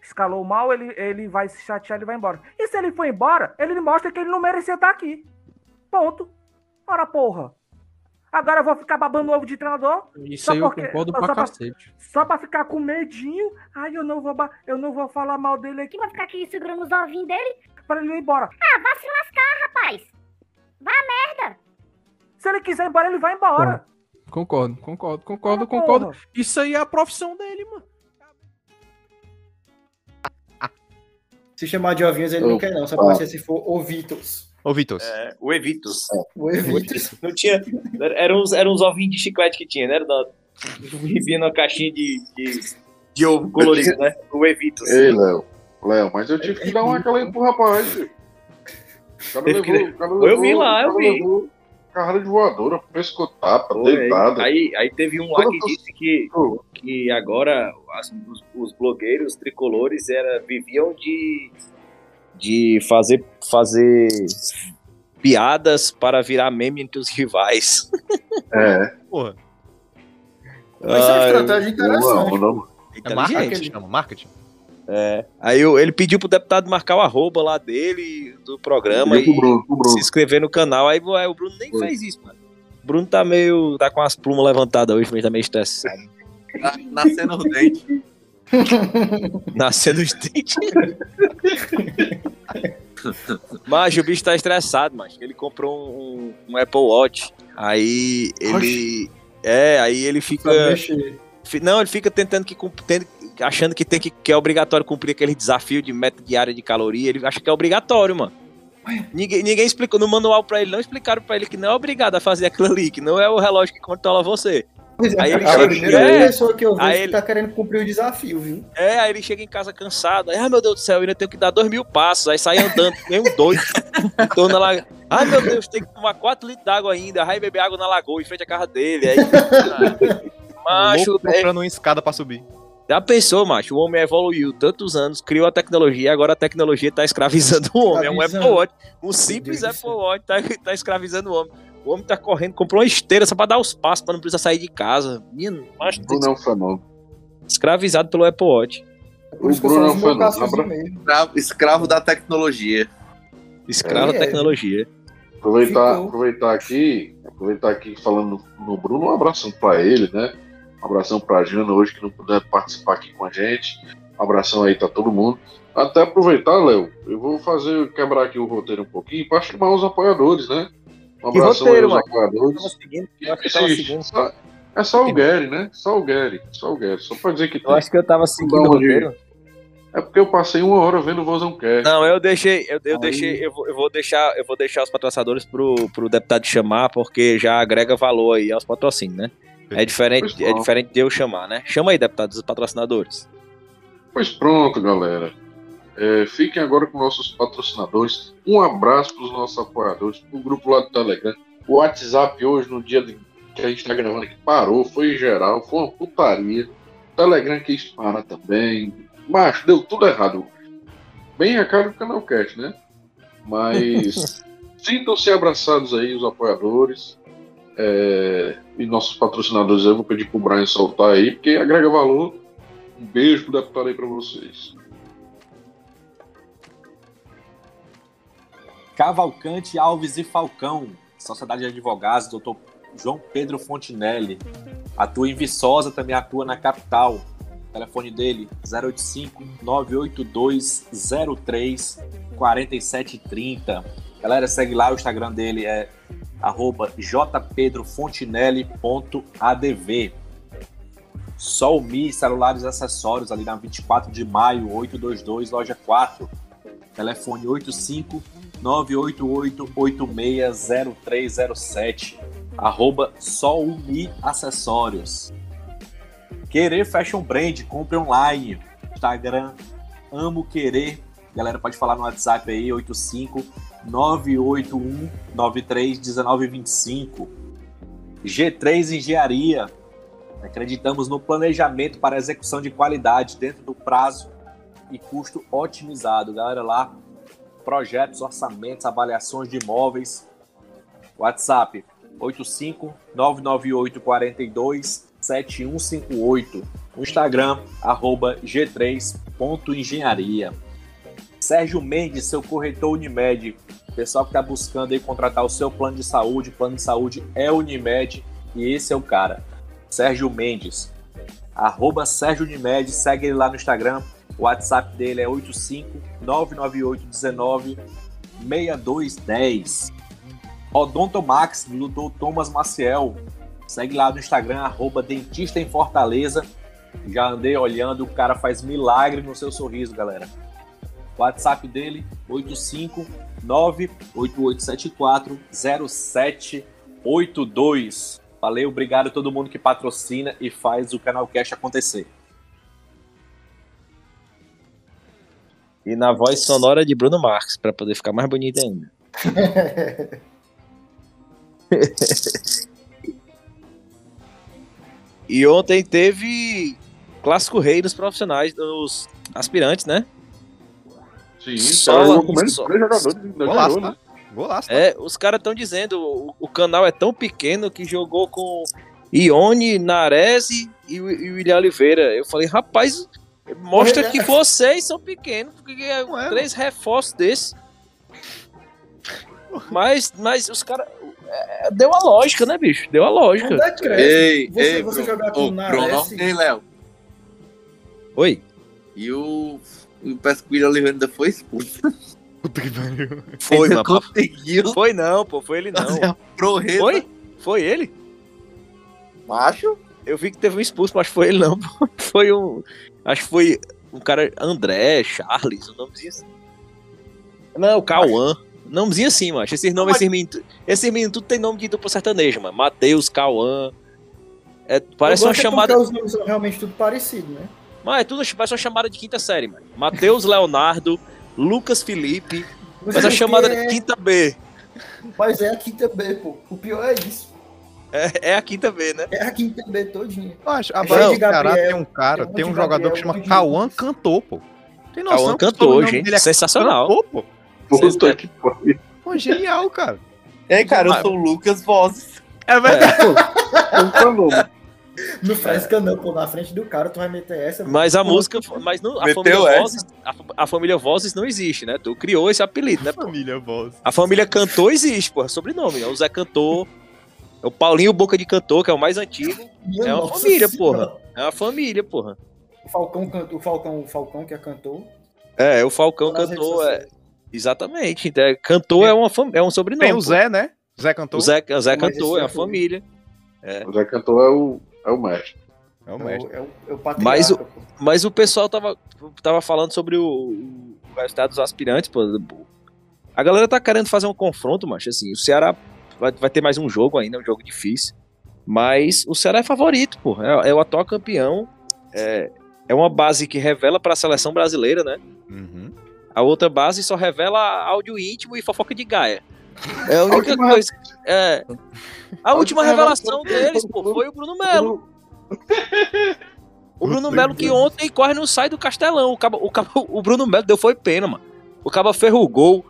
Speaker 7: escalou mal, ele, ele vai se chatear, ele vai embora. E se ele for embora, ele mostra que ele não merecia estar aqui. Ponto. Ora porra. Agora eu vou ficar babando ovo de treinador
Speaker 6: Isso
Speaker 7: Só
Speaker 6: aí eu
Speaker 7: porque-
Speaker 6: concordo
Speaker 7: só
Speaker 6: pra
Speaker 7: pra-
Speaker 6: cacete.
Speaker 7: só pra ficar com medinho. Ai, eu não vou eu não vou falar mal dele aqui
Speaker 8: Que vai ficar aqui segurando os ovinhos dele?
Speaker 7: para ele ir embora.
Speaker 8: Ah, vai se lascar, rapaz. Vá a merda.
Speaker 7: Se ele quiser ir embora, ele vai embora.
Speaker 9: Concordo, concordo, concordo,
Speaker 7: Ah,
Speaker 9: concordo.
Speaker 7: porra.
Speaker 9: Isso aí é a profissão dele, mano.
Speaker 4: Se chamar de ovinhos, ele não quer não. Só pode ser se for ovitos.
Speaker 3: Ô, Vitor.
Speaker 1: É, o Evitus.
Speaker 4: O evitos.
Speaker 1: Não tinha. Eram uns, eram uns ovinhos de chiclete que tinha, né? Era da- Vivia numa caixinha de, de, de ovo colorido, né? O Evitus.
Speaker 2: Ei, Léo. Léo, mas eu tive que dar uma aquela aí pro rapaz. O cara levou, o cara
Speaker 1: Eu
Speaker 2: levou-
Speaker 1: vi lá, eu
Speaker 2: o cara
Speaker 1: vi.
Speaker 2: levou Carrada de voadora, pescotapa,
Speaker 1: Foi,
Speaker 2: deitada.
Speaker 1: Aí, aí teve um lá que disse que,
Speaker 2: Pô,
Speaker 1: que agora as- os, os blogueiros tricolores era, viviam de, de fazer, fazer piadas para virar meme entre os rivais.
Speaker 2: É,
Speaker 3: Porra.
Speaker 4: Mas é uma estratégia
Speaker 2: não,
Speaker 4: interessante.
Speaker 2: não.
Speaker 3: É marketing, chama, marketing.
Speaker 1: É. Aí ele pediu pro deputado marcar o arroba lá dele, do programa, e
Speaker 2: pro Bruno, pro Bruno.
Speaker 1: se inscrever no canal. Aí, aí o Bruno nem
Speaker 2: Foi.
Speaker 1: fez isso, mano. O Bruno tá meio. tá com as plumas levantadas hoje, mas tá meio estressado.
Speaker 5: Tá nascendo os dentes.
Speaker 1: Nascendo os dentes. mas o bicho tá estressado, mas ele comprou um, um Apple Watch. Aí ele. É, aí ele fica. Não, ele fica tentando que. Achando que tem que, que é obrigatório cumprir aquele desafio de meta diária de caloria. Ele acha que é obrigatório, mano. Ninguém, ninguém explicou no manual pra ele, não explicaram pra ele que não é obrigado a fazer aquilo ali, que não é o relógio que controla você.
Speaker 4: Pois é,
Speaker 1: Aí ele
Speaker 4: a
Speaker 1: chega-
Speaker 4: primeira
Speaker 1: é.
Speaker 4: pessoa que eu vejo
Speaker 1: Aí
Speaker 4: que
Speaker 1: ele-
Speaker 4: tá querendo cumprir o desafio, viu?
Speaker 1: É, aí ele chega em casa cansado. Aí, ai meu Deus do céu, eu ainda tenho que dar dois mil passos. Aí sai andando, nem um doido. da lagoa. Ai meu Deus, tem que tomar quatro litros d'água ainda. Aí beber água na lagoa em frente à casa dele. Aí, macho,
Speaker 3: Louco
Speaker 1: é,
Speaker 3: procurando uma escada pra subir.
Speaker 1: Já pensou, macho? O homem evoluiu tantos anos, criou a tecnologia, agora a tecnologia tá escravizando o homem. É um Apple
Speaker 4: Escravizando.
Speaker 1: Watch. Um simples Apple Watch tá, tá escravizando o homem. O homem tá correndo, comprou uma esteira só pra dar os passos, pra não precisar sair de casa. Menino, macho,
Speaker 2: Bruno é um fenômeno.
Speaker 1: escravizado pelo Apple Watch.
Speaker 4: É
Speaker 2: O Bruno é um
Speaker 4: caçuzinho
Speaker 2: Abra-
Speaker 4: mesmo.
Speaker 5: Escravo, escravo da tecnologia.
Speaker 1: Escravo
Speaker 4: É,
Speaker 1: da
Speaker 4: é.
Speaker 1: tecnologia.
Speaker 2: Aproveitar,
Speaker 4: Ficou.
Speaker 2: aproveitar aqui, aproveitar aqui falando no Bruno, um abração pra ele, né? Um abração pra Jana hoje que não puder participar aqui com a gente. Um abração aí pra todo mundo. Até aproveitar, Léo, eu vou fazer quebrar aqui o roteiro um pouquinho para chamar os apoiadores, né? Um abração
Speaker 1: roteiro,
Speaker 2: aos
Speaker 1: mano?
Speaker 2: apoiadores.
Speaker 1: seguindo,
Speaker 2: só- É só o Gary, né? Só o Gary, só o Gary. Só pra dizer que
Speaker 1: Eu acho que eu tava seguindo o roteiro.
Speaker 2: É porque eu passei uma hora vendo o Vozão Cast.
Speaker 1: Não, eu deixei, eu, eu
Speaker 2: Aí-
Speaker 1: deixei, eu vou, eu vou deixar, eu vou deixar os patrocinadores pro, pro deputado chamar, porque já agrega valor aí aos patrocínios, né? É diferente,
Speaker 2: Pois
Speaker 1: é diferente de eu chamar, né? Chama aí, deputado, os patrocinadores.
Speaker 2: Pois pronto, galera. É, fiquem agora com nossos patrocinadores. Um abraço para os nossos apoiadores, o grupo lá do Telegram. O WhatsApp hoje, no dia de- que a gente está gravando aqui, parou, foi em geral, foi uma putaria. O Telegram quis parar também. Macho, deu tudo errado. Bem a cara do Canalcast, né? Mas sintam-se abraçados aí, os apoiadores. É, e nossos patrocinadores, eu vou pedir pro Brian soltar aí, porque agrega valor. Um beijo pro deputado aí pra vocês.
Speaker 6: Cavalcante Alves e Falcão, Sociedade de Advogados, doutor João Pedro Fontinelli. Atua em Viçosa, também atua na capital. Telefone dele 085 982 03 4730. Galera, segue lá, o Instagram dele é arroba jpedrofontinelli.adv. Solmi Celulares e Acessórios, ali na 24 de maio, 822, loja 4. Telefone 85 988-860307. Arroba Solmi Acessórios. Querer Fashion Brand, compre online. Instagram, amo querer. Galera, pode falar no WhatsApp aí, 85 981 93 1925. G3 Engenharia. Acreditamos no planejamento para execução de qualidade dentro do prazo e custo otimizado. Galera, lá projetos, orçamentos, avaliações de imóveis. WhatsApp 85 998 42 7158. O Instagram arroba g3.engenharia. Sérgio Mendes, seu corretor Unimed. Pessoal que está buscando aí contratar o seu plano de saúde, plano de saúde é Unimed e esse é o cara. Sérgio Mendes. Arroba Sérgio Unimed, segue ele lá no Instagram. O WhatsApp dele é 85 998 19 6210. Odontomax, do Dr. Thomas Maciel. Segue lá no Instagram, arroba Dentista em Fortaleza. Já andei olhando, o cara faz milagre no seu sorriso, galera. WhatsApp dele, 859-8874-0782. Valeu, obrigado a todo mundo que patrocina e faz o Canal Cash acontecer.
Speaker 1: E na voz sonora de Bruno Marques, pra poder ficar mais bonito ainda. e ontem teve Clássico Rei dos profissionais, dos aspirantes, né?
Speaker 2: Sim,
Speaker 1: Só-
Speaker 2: só, com menos
Speaker 1: só-
Speaker 2: três jogadores ainda
Speaker 3: Golaço,
Speaker 2: ganhou,
Speaker 3: tá?
Speaker 2: né?
Speaker 3: Golaço. tá?
Speaker 1: É, os caras estão dizendo, o, o canal é tão pequeno que jogou com Ione, Nares e, o- e o William Oliveira. Eu falei, rapaz, mostra que vocês são pequenos, porque é
Speaker 3: é,
Speaker 1: três reforços desses. Mas, mas os caras. É, deu a lógica, né, bicho? Deu a lógica.
Speaker 4: Não dá crédito.
Speaker 5: Ei,
Speaker 4: Você-
Speaker 5: ei,
Speaker 4: você
Speaker 5: Bruno.
Speaker 4: jogar com o Nares-
Speaker 5: Bruno, Ei, Léo.
Speaker 1: Oi.
Speaker 5: E o. O Pesquilha Oliveira ainda foi expulso.
Speaker 3: Puta que pariu.
Speaker 1: Foi, mano.
Speaker 5: conseguiu
Speaker 1: Foi não, pô, foi ele não. Foi? Foi ele?
Speaker 5: Macho?
Speaker 1: Eu vi que teve um expulso, mas foi ele não. pô. Foi um. Acho que foi um cara. André, Charles, um nomezinho assim. Não, Cauã. Nomezinho assim, macho. Esses nomes, esses meninos. Esses meninos tudo tem nome de duplo sertanejo, mano. Matheus, Cauã. É, parece uma
Speaker 4: é
Speaker 1: chamada.
Speaker 4: Os nomes são realmente tudo parecido, né?
Speaker 1: Mas é tudo parece uma chamada de quinta série, mano. Matheus Leonardo, Lucas Felipe. Mas a chamada de
Speaker 4: é,
Speaker 1: quinta B.
Speaker 4: Mas é a quinta B, pô. O pior é isso.
Speaker 1: É, é a quinta B, né?
Speaker 4: É a quinta B todinha.
Speaker 3: Acho, a
Speaker 4: É
Speaker 3: base
Speaker 4: de
Speaker 3: do Ceará
Speaker 4: Gabriel,
Speaker 3: tem um cara,
Speaker 4: tem um de
Speaker 3: jogador
Speaker 4: Gabriel,
Speaker 3: que chama
Speaker 4: de-
Speaker 3: Cauã Cantor, pô. Tem noção?
Speaker 1: Cauã Cantor, gente.
Speaker 3: é
Speaker 1: Sensacional.
Speaker 3: Cantor, pô.
Speaker 2: Puta que pariu.
Speaker 3: Pô, genial, cara.
Speaker 5: Ei, cara, eu sou o Lucas Vozes.
Speaker 3: É verdade.
Speaker 2: Puta nome.
Speaker 4: Não fresca não, pô. Na frente do cara, tu vai meter essa.
Speaker 1: Mas a
Speaker 4: pô,
Speaker 1: música. Mas não, a,
Speaker 5: Meteu
Speaker 1: família
Speaker 5: essa?
Speaker 1: Vozes, a, a família Vozes não existe, né? Tu criou esse apelido, né? pô?
Speaker 3: Família voz.
Speaker 1: A família Cantor existe, porra. Sobrenome, né? O Zé Cantor. É o Paulinho Boca de Cantor, que é o mais antigo.
Speaker 4: minha
Speaker 1: é uma família,
Speaker 4: senhora.
Speaker 1: porra. É uma família, porra.
Speaker 4: O Falcão, cantou, o Falcão, o Falcão que é cantor.
Speaker 1: É, é o Falcão Cantor. É,
Speaker 4: sociais.
Speaker 1: Exatamente. Então, é- Cantor é, uma fam... é um sobrenome.
Speaker 3: Tem o
Speaker 1: pô.
Speaker 3: Zé, né? Zé Cantor.
Speaker 1: O Zé, o Zé Cantor, é
Speaker 4: é
Speaker 1: a
Speaker 4: o-
Speaker 1: família.
Speaker 2: O Zé Cantor é o, é o mestre.
Speaker 3: É
Speaker 4: É
Speaker 3: o
Speaker 4: o,
Speaker 3: mestre.
Speaker 4: é o, é o patriarca,
Speaker 1: Mas o-. Mas o pessoal tava, tava falando sobre o, o resultado dos aspirantes, pô. A galera tá querendo fazer um confronto, macho. Assim, o Ceará vai, vai ter mais um jogo ainda, um jogo difícil. Mas o Ceará é favorito, pô. É, é o atual campeão. É, é uma base que revela pra seleção brasileira, né?
Speaker 3: Uhum.
Speaker 1: A outra base só revela áudio íntimo e fofoca de Gaia. É a única
Speaker 2: última-
Speaker 1: coisa. É. A última
Speaker 2: última
Speaker 1: revelação
Speaker 2: revelação
Speaker 1: deles, pô, foi o Bruno Melo. O Bruno Melo que ontem corre no sai do Castelão. O, cabo, o, cabo, o Bruno Melo deu foi pena, mano. O cabo ferrugou,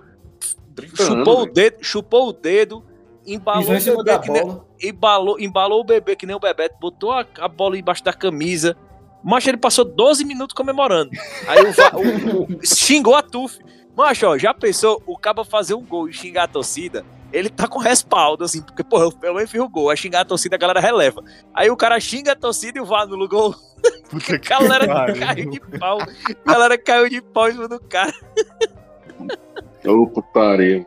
Speaker 2: 30
Speaker 1: chupou
Speaker 2: anos,
Speaker 1: o dedo, chupou o dedo, embalou o bebê que nem, embalou, embalou o bebê que nem o Bebeto, botou a, a bola embaixo da camisa. Macho, ele passou 12 minutos comemorando. Aí o, o- o- xingou a Tuf. Macho, ó, já pensou o cabo fazer um gol e xingar a torcida? Ele tá com respaldo, assim, porque, porra, eu menos fiz o gol. Aí xingar a torcida, a galera releva. Aí o cara xinga a torcida e o VAR no gol.
Speaker 3: Puta
Speaker 1: A galera
Speaker 3: pariu.
Speaker 1: caiu de pau. A galera caiu de pau em cima do cara.
Speaker 2: Ô, putaria.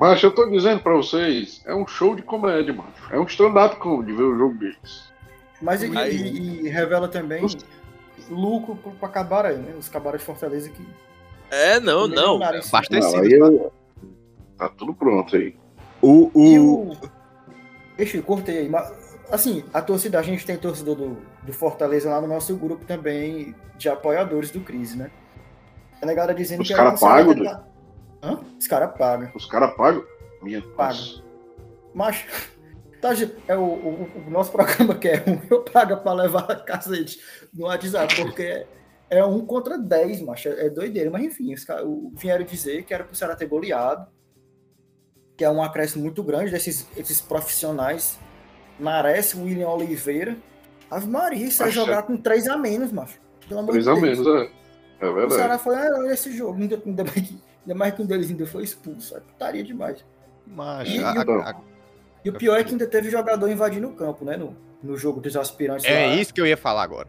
Speaker 2: Mas eu tô dizendo pra vocês, é um show de comédia, mano. É um stand-up comedy ver o jogo deles.
Speaker 4: Mas e,
Speaker 1: Aí-
Speaker 4: e- e revela também lucro pro- pra Cabaré, né? Os cabarés de Fortaleza que.
Speaker 1: É, não, não.
Speaker 3: Abastecido.
Speaker 2: aí eu- Tá tudo pronto aí.
Speaker 1: O,
Speaker 4: E
Speaker 1: o...
Speaker 4: Deixa eu cortei aí. Mas, assim, a torcida, a gente tem torcedor do, do Fortaleza lá no nosso grupo também de apoiadores do Crise, né? A negada dizendo
Speaker 2: Os
Speaker 4: que.
Speaker 2: cara
Speaker 4: era um salário
Speaker 2: pagam,
Speaker 4: da- Hã? Os caras pagam.
Speaker 2: Os caras pagam? Minha
Speaker 4: Paga. Mas. Tá, é o, o- o nosso programa que é um, eu pago pra levar a cacete no WhatsApp, porque é, um contra 10, macho. É, é doideira. Mas enfim, os caras o- vieram dizer que era pro Ceará ter goleado, que é um acréscimo muito grande desses esses profissionais. Nares, William Oliveira. Ave Maria, isso é
Speaker 2: Macho,
Speaker 4: jogar com 3 a menos, macho. Pelo amor
Speaker 2: Três
Speaker 4: de
Speaker 2: a
Speaker 4: Deus.
Speaker 2: menos, é. É
Speaker 4: O
Speaker 2: verdade.
Speaker 4: Ceará foi, ah, olha esse jogo. Ainda, ainda, mais que, ainda mais que um deles ainda foi expulso. É putaria demais.
Speaker 3: Mas,
Speaker 4: E-
Speaker 3: a-
Speaker 4: e
Speaker 3: a- a-
Speaker 4: E o pior é que ainda teve jogador invadindo o campo, né? No, no jogo dos aspirantes.
Speaker 3: é
Speaker 4: lá.
Speaker 3: isso que eu ia falar agora.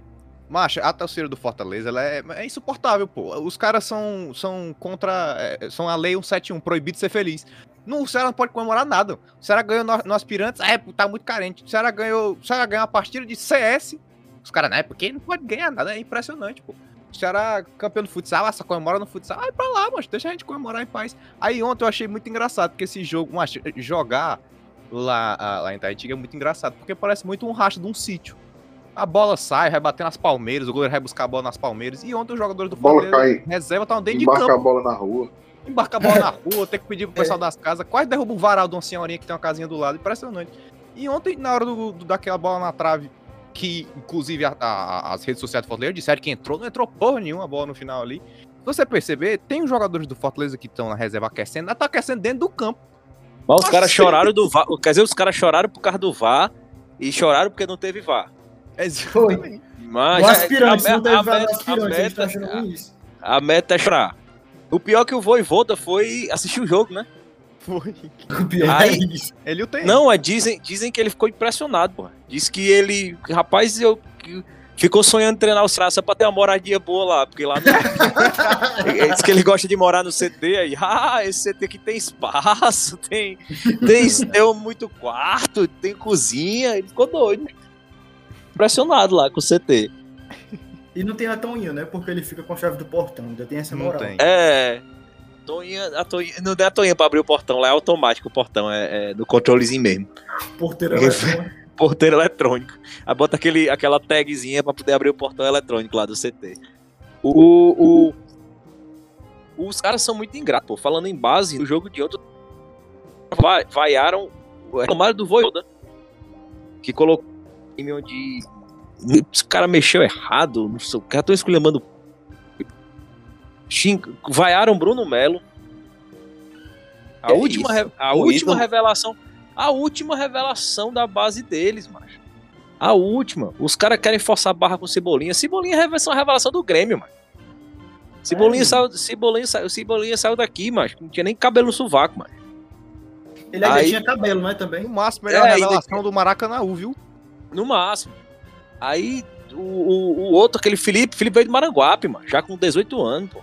Speaker 3: Macho, a torcida do Fortaleza ela é, é insuportável, pô. Os caras são, são contra. é, são a lei 171, proibido ser feliz. Não, o Ceará não pode comemorar nada. O Ceará ganhou no, no Aspirantes, é, pô, tá muito carente. O Ceará ganhou. O Ceará ganhou uma partida de CS. Os caras, né? Porque não pode ganhar nada, é impressionante, pô. O Ceará campeão do futsal, ah, só comemora no futsal. Vai pra lá, mas deixa a gente comemorar em paz. Aí ontem eu achei muito engraçado, porque esse jogo, macho, jogar lá, lá em Taitiga é muito engraçado, porque parece muito um racha de um sítio. A bola sai, vai bater nas palmeiras, o goleiro vai buscar a bola nas palmeiras. E ontem os jogadores do
Speaker 2: Bola
Speaker 3: Fortaleza
Speaker 2: cai,
Speaker 3: reserva estavam dentro de
Speaker 2: embarca
Speaker 3: campo
Speaker 2: a bola na rua.
Speaker 3: embarca a bola na rua, tem que pedir pro pessoal das casas, quase derruba o varal de uma senhorinha que tem uma casinha do lado, impressionante. E ontem, na hora do, do- daquela bola na trave, que inclusive a- a- as redes sociais do Fortaleza disseram que entrou, não entrou porra nenhuma a bola no final ali. Se você perceber, tem os jogadores do Fortaleza que estão na reserva aquecendo, ainda tá aquecendo dentro do campo.
Speaker 1: Mas os caras choraram do VAR. Quer dizer, os caras choraram por causa do VAR e choraram porque não teve VAR.
Speaker 4: Foi.
Speaker 1: Mas
Speaker 4: O
Speaker 1: a-
Speaker 4: aspirante,
Speaker 1: a-
Speaker 4: não teve
Speaker 1: a meta-
Speaker 4: aspirante,
Speaker 1: a
Speaker 4: a gente tá
Speaker 1: meta-
Speaker 4: ruim isso.
Speaker 1: A meta é chorar. O pior é que o Voivoda foi assistir o jogo, né?
Speaker 3: Foi.
Speaker 4: O pior é
Speaker 1: Aí-
Speaker 4: isso.
Speaker 3: Ele o tem.
Speaker 1: Não, é, dizem, dizem que ele ficou impressionado, pô. Diz que ele. Rapaz, eu. que- Ficou sonhando em treinar os caras só pra ter uma moradia boa lá, porque lá no... Ele diz que ele gosta de morar no CT aí. Ah, esse CT aqui tem espaço, tem, tem, tem muito quarto, tem cozinha. Ele ficou doido. Impressionado lá com o CT.
Speaker 4: E não tem a Toninho, né? Porque ele fica com a chave do portão, ainda tem essa
Speaker 3: Não
Speaker 4: moral.
Speaker 3: tem.
Speaker 1: É. Toinha, a Toinha, não é a Toinha pra abrir o portão, lá é automático o portão, é, é no controlezinho mesmo.
Speaker 4: Porteiro eletrônico.
Speaker 1: Porteiro eletrônico. Aí bota aquele, aquela tagzinha pra poder abrir o portão eletrônico lá do CT. O, o- os caras são muito ingratos, pô. Falando em base, no jogo de ontem, vai- vaiaram, reclamaram do Voivoda, que colocou time onde os cara mexeu errado, não sei, o cara tão esculhambando. Xin- Vaiaram Bruno Melo. A
Speaker 6: Que
Speaker 1: última,
Speaker 6: isso?
Speaker 1: a
Speaker 6: O
Speaker 1: última
Speaker 6: ídolo.
Speaker 1: revelação. A última revelação da base deles, macho. A última. Os caras querem forçar a barra com Cebolinha. Cebolinha é a revelação- a revelação do Grêmio, mano. Cebolinha,
Speaker 4: É,
Speaker 1: saiu, Cebolinha, saiu, Cebolinha saiu daqui, macho. Não tinha nem cabelo no sovaco, mano.
Speaker 4: Ele ainda
Speaker 1: Aí-
Speaker 4: tinha cabelo, né? Também.
Speaker 3: No máximo, ele é a
Speaker 1: É, ainda-
Speaker 3: revelação do Maracanã, viu?
Speaker 1: No máximo. Aí o, o, o outro, aquele Felipe, Felipe veio de Maranguape, mano. Já com 18 anos, pô.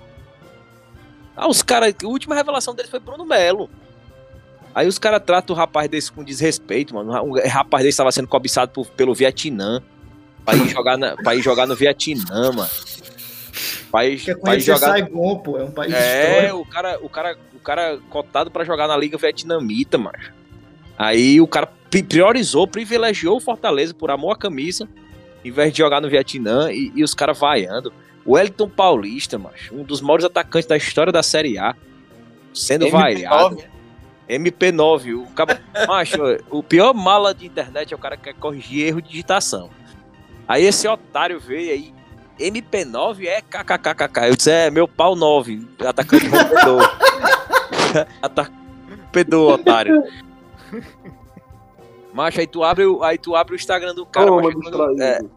Speaker 1: Ah, os caras. A última revelação deles foi Bruno Melo. Aí os caras tratam o rapaz desse com desrespeito, mano. O rapaz desse estava sendo cobiçado por- pelo Vietnã. Pra ir jogar, na, pra ir jogar no Vietnã, mano. Pra ir,
Speaker 4: Quer
Speaker 1: pra ir
Speaker 4: conhecer
Speaker 1: jogar.
Speaker 4: Saigon, pô. É um país
Speaker 1: É,
Speaker 4: histórico.
Speaker 1: o cara, o cara, o cara cotado pra jogar na Liga Vietnamita, mano. Aí o cara pri- priorizou, privilegiou o Fortaleza por amor à camisa, em vez de jogar no Vietnã e, e os caras vaiando. O Wellington Paulista, macho, um dos maiores atacantes da história da Série A, sendo vaiado. MP9, o cabo, macho, o pior mala de internet é o cara que quer corrigir erro de digitação. Aí esse otário veio aí, MP9 é kkkk. Eu disse, é meu pau 9, atacante rompedor. Atacante otário. Macho, aí tu abre, o- aí tu abre o Instagram do cara,
Speaker 2: Toma,
Speaker 1: macho, quando-
Speaker 2: distraído.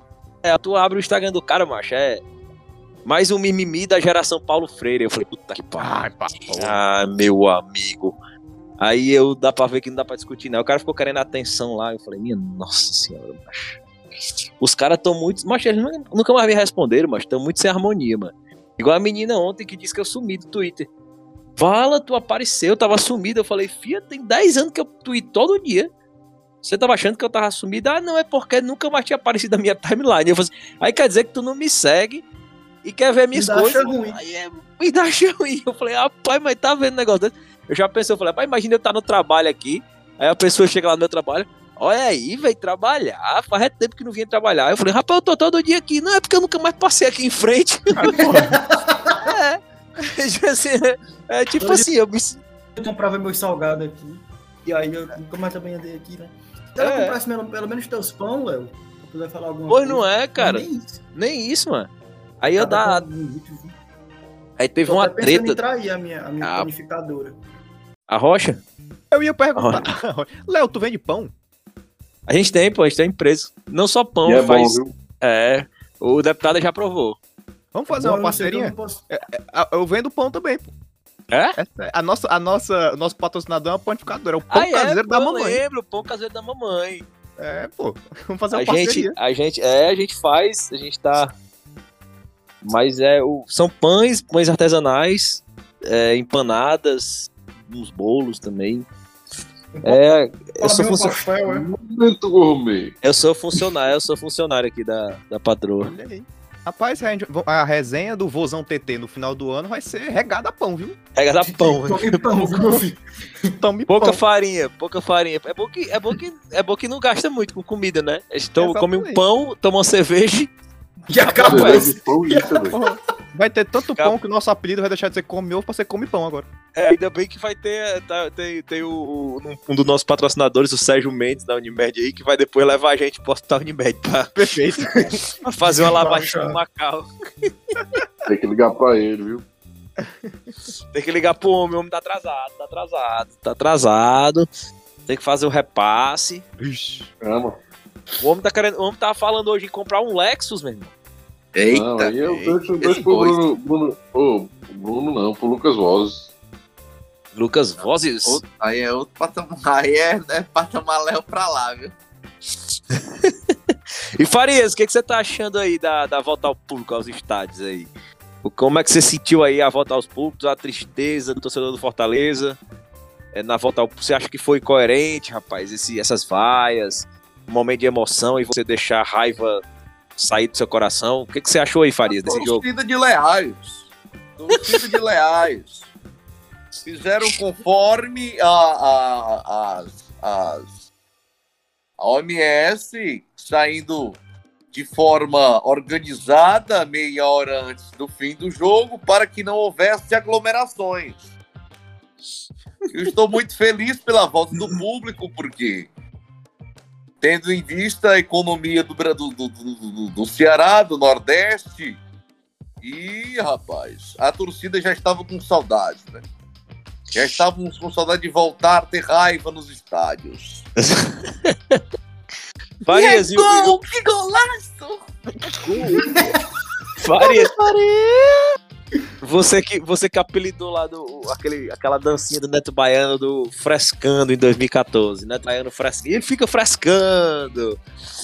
Speaker 1: é, é, tu abre o Instagram do cara, macho, é mais um mimimi da geração Paulo Freire. Eu falei, puta que pariu. Ah, meu amigo. Aí eu dá pra ver que não dá pra discutir, não. O cara ficou querendo atenção lá. Eu falei, minha nossa senhora, macho. Os caras tão muito. Macho, eles nunca- mais me responderam, mas estão muito sem harmonia, mano. Igual a menina ontem que disse que eu sumi do Twitter. Fala, tu apareceu, eu tava sumido. Eu falei, fia, tem 10 anos que eu tweet todo dia. Você tava achando que eu tava sumido? Ah, não, é porque nunca mais tinha aparecido na minha timeline. Eu falei, assim, aí quer dizer que tu não me segue e quer ver minhas
Speaker 4: Me
Speaker 1: coisas.
Speaker 4: acha ruim.
Speaker 1: Aí é, me dá ruim. Eu falei, rapaz, mas tá vendo negócio desse? Eu já pensei, eu falei, rapaz, imagina eu estar no trabalho aqui. Aí a pessoa chega lá no meu trabalho. Olha aí, veio trabalhar. Faz tempo que não vinha trabalhar. Eu falei, rapaz, eu tô todo dia aqui. Não, é porque eu nunca mais passei aqui em frente. é. É, é tipo assim, eu me,
Speaker 4: Eu comprava meus salgados aqui. E aí eu nunca mais também andei aqui, né? Se ela
Speaker 1: É.
Speaker 4: comprasse pelo, pelo menos teus pão, Léo, pra poder falar alguma
Speaker 1: Pois
Speaker 4: coisa.
Speaker 1: não é, cara.
Speaker 4: Nem isso.
Speaker 1: Nem isso, mano. Aí eu dá.
Speaker 4: viu?
Speaker 1: Aí teve uma treta.
Speaker 4: trair a minha, a minha
Speaker 1: Ah.
Speaker 4: panificadora.
Speaker 1: A rocha?
Speaker 3: Eu ia perguntar. Léo, tu vende pão?
Speaker 1: A gente tem, pô, a gente tem empresa. Não só pão,
Speaker 2: E é bom,
Speaker 1: faz.
Speaker 2: viu?
Speaker 1: É. O deputado já aprovou.
Speaker 3: Vamos fazer
Speaker 4: Agora
Speaker 3: uma
Speaker 4: eu eu
Speaker 3: parceria?
Speaker 4: não posso-
Speaker 3: Ah, Eu vendo pão também, pô.
Speaker 1: É?
Speaker 3: É- A nossa, a nossa, o nosso patrocinador é uma panificadora, é o pão
Speaker 1: Ah, é,
Speaker 3: caseiro
Speaker 1: pô,
Speaker 3: da
Speaker 1: eu
Speaker 3: mamãe.
Speaker 1: lembro, o pão caseiro da mamãe.
Speaker 3: É, pô. Vamos fazer uma
Speaker 1: A
Speaker 3: parceria.
Speaker 1: gente, a gente, é, a gente faz, a gente tá, Mas é o, são pães, pães artesanais, é, empanadas, uns bolos também. É, eu sou,
Speaker 4: pastel, é?
Speaker 2: Muito gourmet.
Speaker 1: eu sou funcionário, eu sou funcionário aqui da, da patroa.
Speaker 3: Olha aí. Rapaz, a, gente- a resenha do Vozão TT no final do ano vai ser regada a pão, viu?
Speaker 1: Pega da pão.
Speaker 4: Tome pão?
Speaker 3: Tome
Speaker 1: Pouca
Speaker 3: pão.
Speaker 1: farinha, pouca farinha. É bom que, é bom que, é bom que não gasta muito com comida, né? Tomam, comem um pão, tomam uma cerveja.
Speaker 4: E acabou.
Speaker 3: Vai ter tanto
Speaker 1: Acabou.
Speaker 3: pão que o nosso apelido vai deixar de ser come ovo pra ser come pão agora.
Speaker 1: É, ainda bem que vai ter. tá- tem tem o, o- um dos nossos patrocinadores, o Sérgio Mendes da Unimed aí, que vai depois levar a gente pro hospital Unimed pra,
Speaker 3: Perfeito.
Speaker 1: pra fazer uma lavagem de Macau.
Speaker 2: Tem que ligar pra ele, viu?
Speaker 1: Tem que ligar pro homem, o homem tá atrasado, tá atrasado, tá atrasado. Tem que fazer o repasse.
Speaker 3: Ixi.
Speaker 2: Calma.
Speaker 1: O homem tá querendo. O homem tá falando hoje em comprar um Lexus, meu irmão.
Speaker 2: Não, aí eu deixo, deixo pro Bruno. Bruno ô, Bruno não, pro Lucas Voz.
Speaker 1: Lucas Vozes.
Speaker 5: Outro- aí é outro patamar. Aí é, é patamar Léo pra lá, viu?
Speaker 1: E Farias, o que, que você tá achando aí da, da volta ao público, aos estádios aí? Como é que você sentiu aí a volta aos públicos, a tristeza do torcedor do Fortaleza? É, na volta ao, você acha que foi coerente, rapaz, esse, essas vaias, um momento de emoção e você deixar a raiva sair do seu coração? O que, que você achou aí, Farias, desse jogo?
Speaker 5: Torcida de leais. Torcida de leais. Fizeram conforme a, a, as- as- a OMS saindo de forma organizada meia hora antes do fim do jogo para que não houvesse aglomerações. Eu estou muito feliz pela volta do público, porque tendo em vista a economia do, do, do, do, do- Ceará, do Nordeste, e, rapaz, a torcida já estava com saudade, né? Já estávamos com saudade de voltar a ter raiva nos estádios.
Speaker 1: Farias, e o- e o-
Speaker 5: que golaço!
Speaker 1: Farias. Você que, você que apelidou lá do, aquele, aquela dancinha do Neto Baiano do Frescando em 2014. Neto Baiano frescando. Ele fica frescando.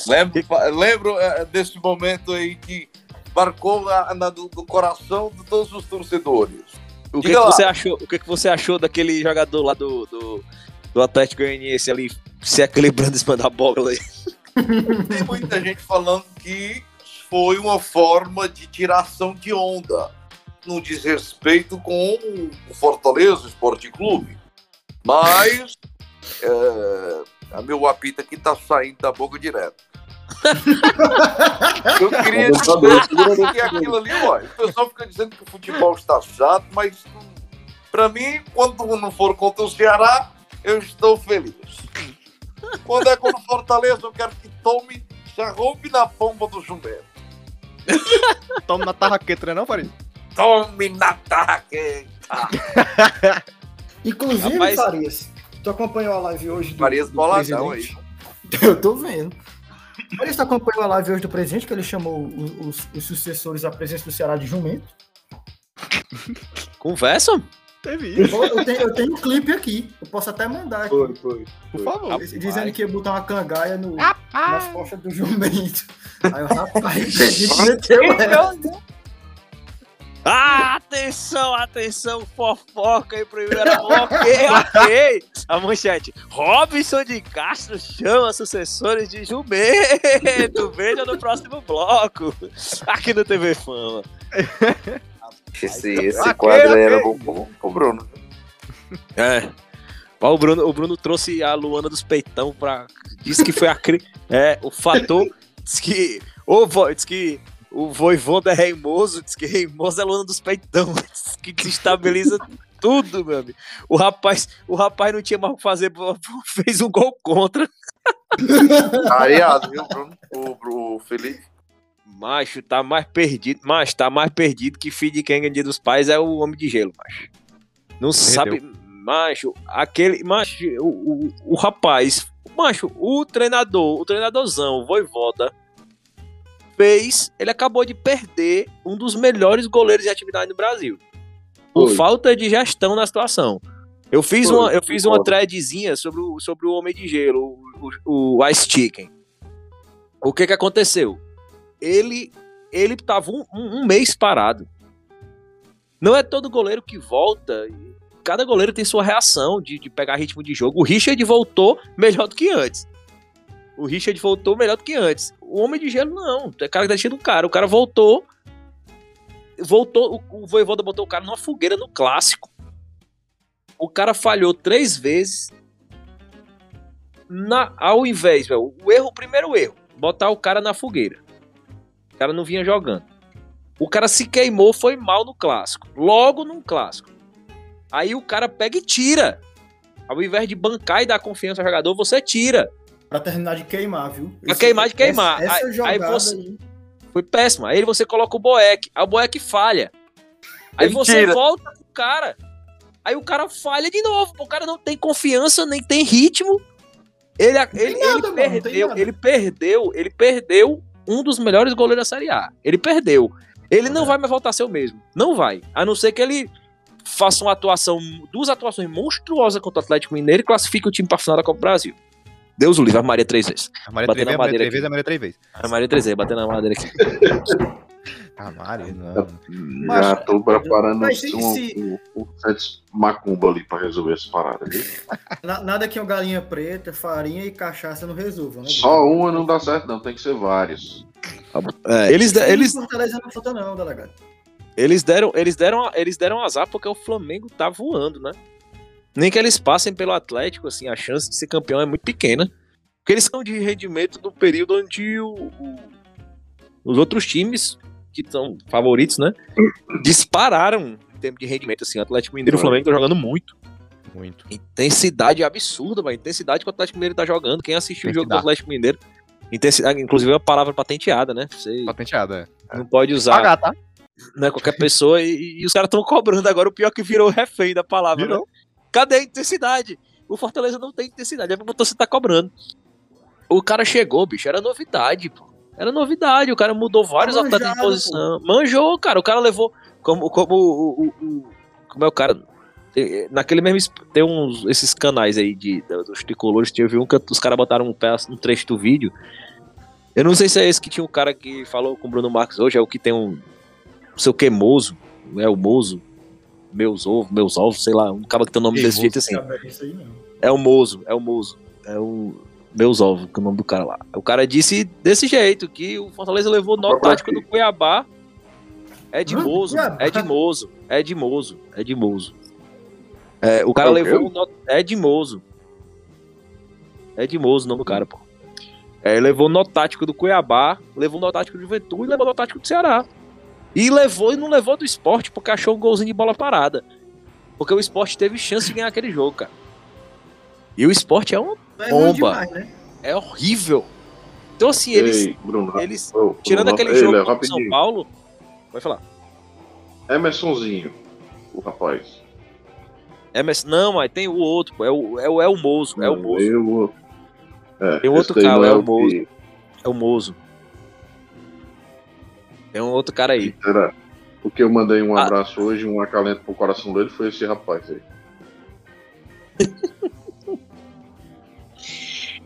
Speaker 5: Lembro, lembro eh, desse momento aí que marcou na, na- do, do coração de todos os torcedores.
Speaker 1: O que, que você achou? O que, que você achou daquele jogador lá do, do, do Atlético Goianiense ali se equilibrando em cima da bola aí?
Speaker 5: Tem muita gente falando que foi uma forma de tiração de onda no desrespeito com o Fortaleza Esporte Clube. Mas é, a meu apito aqui tá saindo da boca direto. Eu queria dizer que aquilo ali, ó, o pessoal fica dizendo que o futebol está chato, mas pra mim, quando não for contra o Ceará, eu estou feliz. Quando é contra o Fortaleza, eu quero que tome, se arrompe na pomba do jumento.
Speaker 3: Toma na tarraqueta, né não, Farid?
Speaker 5: Tome na taqueta.
Speaker 4: Inclusive,
Speaker 1: Rapaz-
Speaker 4: Farias, tu acompanhou a live hoje do,
Speaker 5: Farias
Speaker 4: do
Speaker 5: boladão
Speaker 4: presidente? Eu tô vendo. Farias, tu acompanhou a live hoje do presidente, que ele chamou os, os- os sucessores à presença do Ceará de jumento?
Speaker 1: Conversam?
Speaker 3: Teve isso.
Speaker 4: Eu, eu tenho, eu tenho um clipe aqui, eu posso até mandar aqui.
Speaker 2: Foi, foi.
Speaker 3: Por favor.
Speaker 1: Rapaz.
Speaker 4: Dizendo que ia botar uma cangaia no, nas costas do jumento. Aí o rapaz, a gente meteu essa.
Speaker 1: Atenção, atenção, fofoca aí, primeira ok, ok. A manchete, Robson de Castro chama sucessores de jumento, veja no próximo bloco, aqui no TV Fama.
Speaker 5: Esse, esse
Speaker 3: Ok,
Speaker 5: quadro
Speaker 3: ok.
Speaker 5: era bom, bom pro Bruno.
Speaker 1: É. O Bruno, o Bruno trouxe a Luana dos Peitão pra. Disse que foi a. cri- É, o fator. Diz que. O vo... Diz que o voivoda é reimoso. Diz que reimoso é a Luana dos Peitão. Diz que desestabiliza tudo, meu amigo. O rapaz, o rapaz não tinha mais o que fazer. Fez um gol contra.
Speaker 5: Areado, viu, Bruno? O, o Felipe.
Speaker 1: Macho, tá mais perdido. Macho, tá mais perdido que filho de quem ganha dia dos pais é o homem de gelo, macho. Não sabe. Macho, aquele. Macho, o, o, o rapaz. Macho, o treinador, o treinadorzão, o Voivoda, fez. Ele acabou de perder um dos melhores goleiros de atividade no Brasil. Por
Speaker 2: Foi.
Speaker 1: falta de gestão na situação. Eu fiz
Speaker 2: Foi,
Speaker 1: uma, eu fiz uma threadzinha sobre o, sobre o Homem de Gelo, o, o, o Ice Chicken. O que que aconteceu? Ele ele tava um, um- um mês parado. Não é todo goleiro que volta. Cada goleiro tem sua reação de, de pegar ritmo de jogo. O Richard voltou melhor do que antes. O Richard voltou melhor do que antes. O Homem de Gelo, não. É característica do cara. O cara voltou. Voltou. O, o Voivoda botou o cara numa fogueira no clássico. O cara falhou três vezes. Na, ao invés, velho, o erro, o primeiro erro, botar o cara na fogueira. O cara não vinha jogando. O cara se queimou, foi mal no clássico. Logo num clássico. Aí o cara pega e tira. Ao invés de bancar e dar confiança ao jogador, você tira.
Speaker 4: Pra terminar de queimar, viu?
Speaker 1: Pra queimar de queimar.
Speaker 4: Essa, essa
Speaker 1: Aí- você-
Speaker 4: aí.
Speaker 1: Foi péssimo. Aí você coloca o Boeck. Aí o Boeck falha. Aí
Speaker 5: Ele
Speaker 1: você
Speaker 5: tira.
Speaker 1: volta pro cara. Aí o cara falha de novo. O cara não tem confiança, nem tem ritmo. Ele, ele,
Speaker 4: tem
Speaker 1: ele
Speaker 4: nada, mano,
Speaker 1: perdeu,
Speaker 4: nada.
Speaker 1: ele perdeu, ele perdeu um dos melhores goleiros da Série A. Ele perdeu. Ele
Speaker 4: É.
Speaker 1: não vai mais voltar a ser o mesmo. Não vai. A não ser que ele faça uma atuação, duas atuações monstruosas contra o Atlético Mineiro e classifique o time pra final da Copa do Brasil. Deus o livre, a Maria três vezes.
Speaker 3: A Maria três vezes, a Maria três vezes, a Maria três vezes.
Speaker 1: A Maria três vezes, batendo na madeira aqui.
Speaker 3: A Maria, não.
Speaker 4: Mas-
Speaker 2: Já tô preparando
Speaker 4: Mas se-
Speaker 2: um,
Speaker 4: se-
Speaker 2: um, um, sete macumba ali pra resolver essa parada. Viu?
Speaker 4: Na- Nada que uma galinha preta, farinha e cachaça não resolvam, né?
Speaker 2: Só uma não dá certo, não. Tem que ser várias.
Speaker 1: eles,
Speaker 4: Bruno?
Speaker 1: eles,
Speaker 4: Fortaleza não falta não, delegado.
Speaker 1: Eles deram, eles deram, eles deram azar porque o Flamengo tá voando, né? Nem que eles passem pelo Atlético, assim, a chance de ser campeão é muito pequena. Porque eles são de rendimento do período onde o- o- os outros times, que são favoritos, né? Dispararam em termos de rendimento, assim. O Atlético Mineiro e o Flamengo estão jogando muito.
Speaker 3: Muito.
Speaker 1: Intensidade absurda, mano. Intensidade que o Atlético Mineiro tá jogando. Quem assistiu o jogo do. Atlético Mineiro. Intensidade, inclusive é uma palavra patenteada, né? Você
Speaker 3: Patenteada, é.
Speaker 1: não pode usar
Speaker 3: Pagar, tá?
Speaker 1: né, qualquer pessoa e, e os caras estão cobrando agora. O pior é que virou refém da palavra.
Speaker 3: Virou.
Speaker 1: Né? Cadê a intensidade? O Fortaleza não tem intensidade, é porque você tá cobrando. O cara chegou, bicho, era novidade, pô. Era novidade, o cara mudou vários
Speaker 4: Tá
Speaker 1: de posição. Manjou, cara. O cara levou. Como, como o, o- o- Como é o cara. Naquele mesmo. es- Tem uns. Esses canais aí de, dos tricolores. Tive um que os caras botaram um, pedaço, um trecho do vídeo. Eu não sei se é esse que tinha um cara que falou com o Bruno Marques hoje, é o que tem um. Não sei o que, Mozo. É o Mozo. Meus ovos, meus ovos, sei lá. Um cara que tem o nome
Speaker 3: Ei,
Speaker 1: desse jeito assim.
Speaker 4: Não.
Speaker 1: É o Mozo, é o Mozo. É o Meus Ovos, que é o nome do cara lá. O cara disse desse jeito, que o Fortaleza levou nó tático do Cuiabá. É de? Mozo, é de Mozo, é de Mozo, é de Mozo. É, o cara
Speaker 2: É o
Speaker 1: levou um nó... É de Mozo. É de Mozo o nome do cara, pô. É, levou nó tático do Cuiabá, levou nó tático do Juventude e levou nó tático do Ceará. E levou e não levou do esporte porque achou um golzinho de bola parada. Porque o esporte teve chance de ganhar aquele jogo, cara. E o esporte é um
Speaker 4: É
Speaker 1: Bomba.
Speaker 4: demais, né?
Speaker 1: é horrível. Então, assim, eles.
Speaker 2: Ei, Bruno,
Speaker 1: eles
Speaker 2: ô,
Speaker 1: tirando
Speaker 2: Bruno,
Speaker 1: aquele
Speaker 2: ei,
Speaker 1: jogo
Speaker 2: Léo,
Speaker 1: o São. Paulo. Vai falar.
Speaker 2: Emersonzinho, o rapaz.
Speaker 1: Emerson, não, mas tem o outro, pô. É o, é o, é o Mozo. É o Mozo.
Speaker 2: Eu, é,
Speaker 1: Tem outro cara, é o Mozo. É o Mozo. Tem um outro cara aí.
Speaker 2: Será? Porque eu mandei um
Speaker 1: Ah.
Speaker 2: abraço hoje, um acalento pro coração dele, foi esse rapaz aí.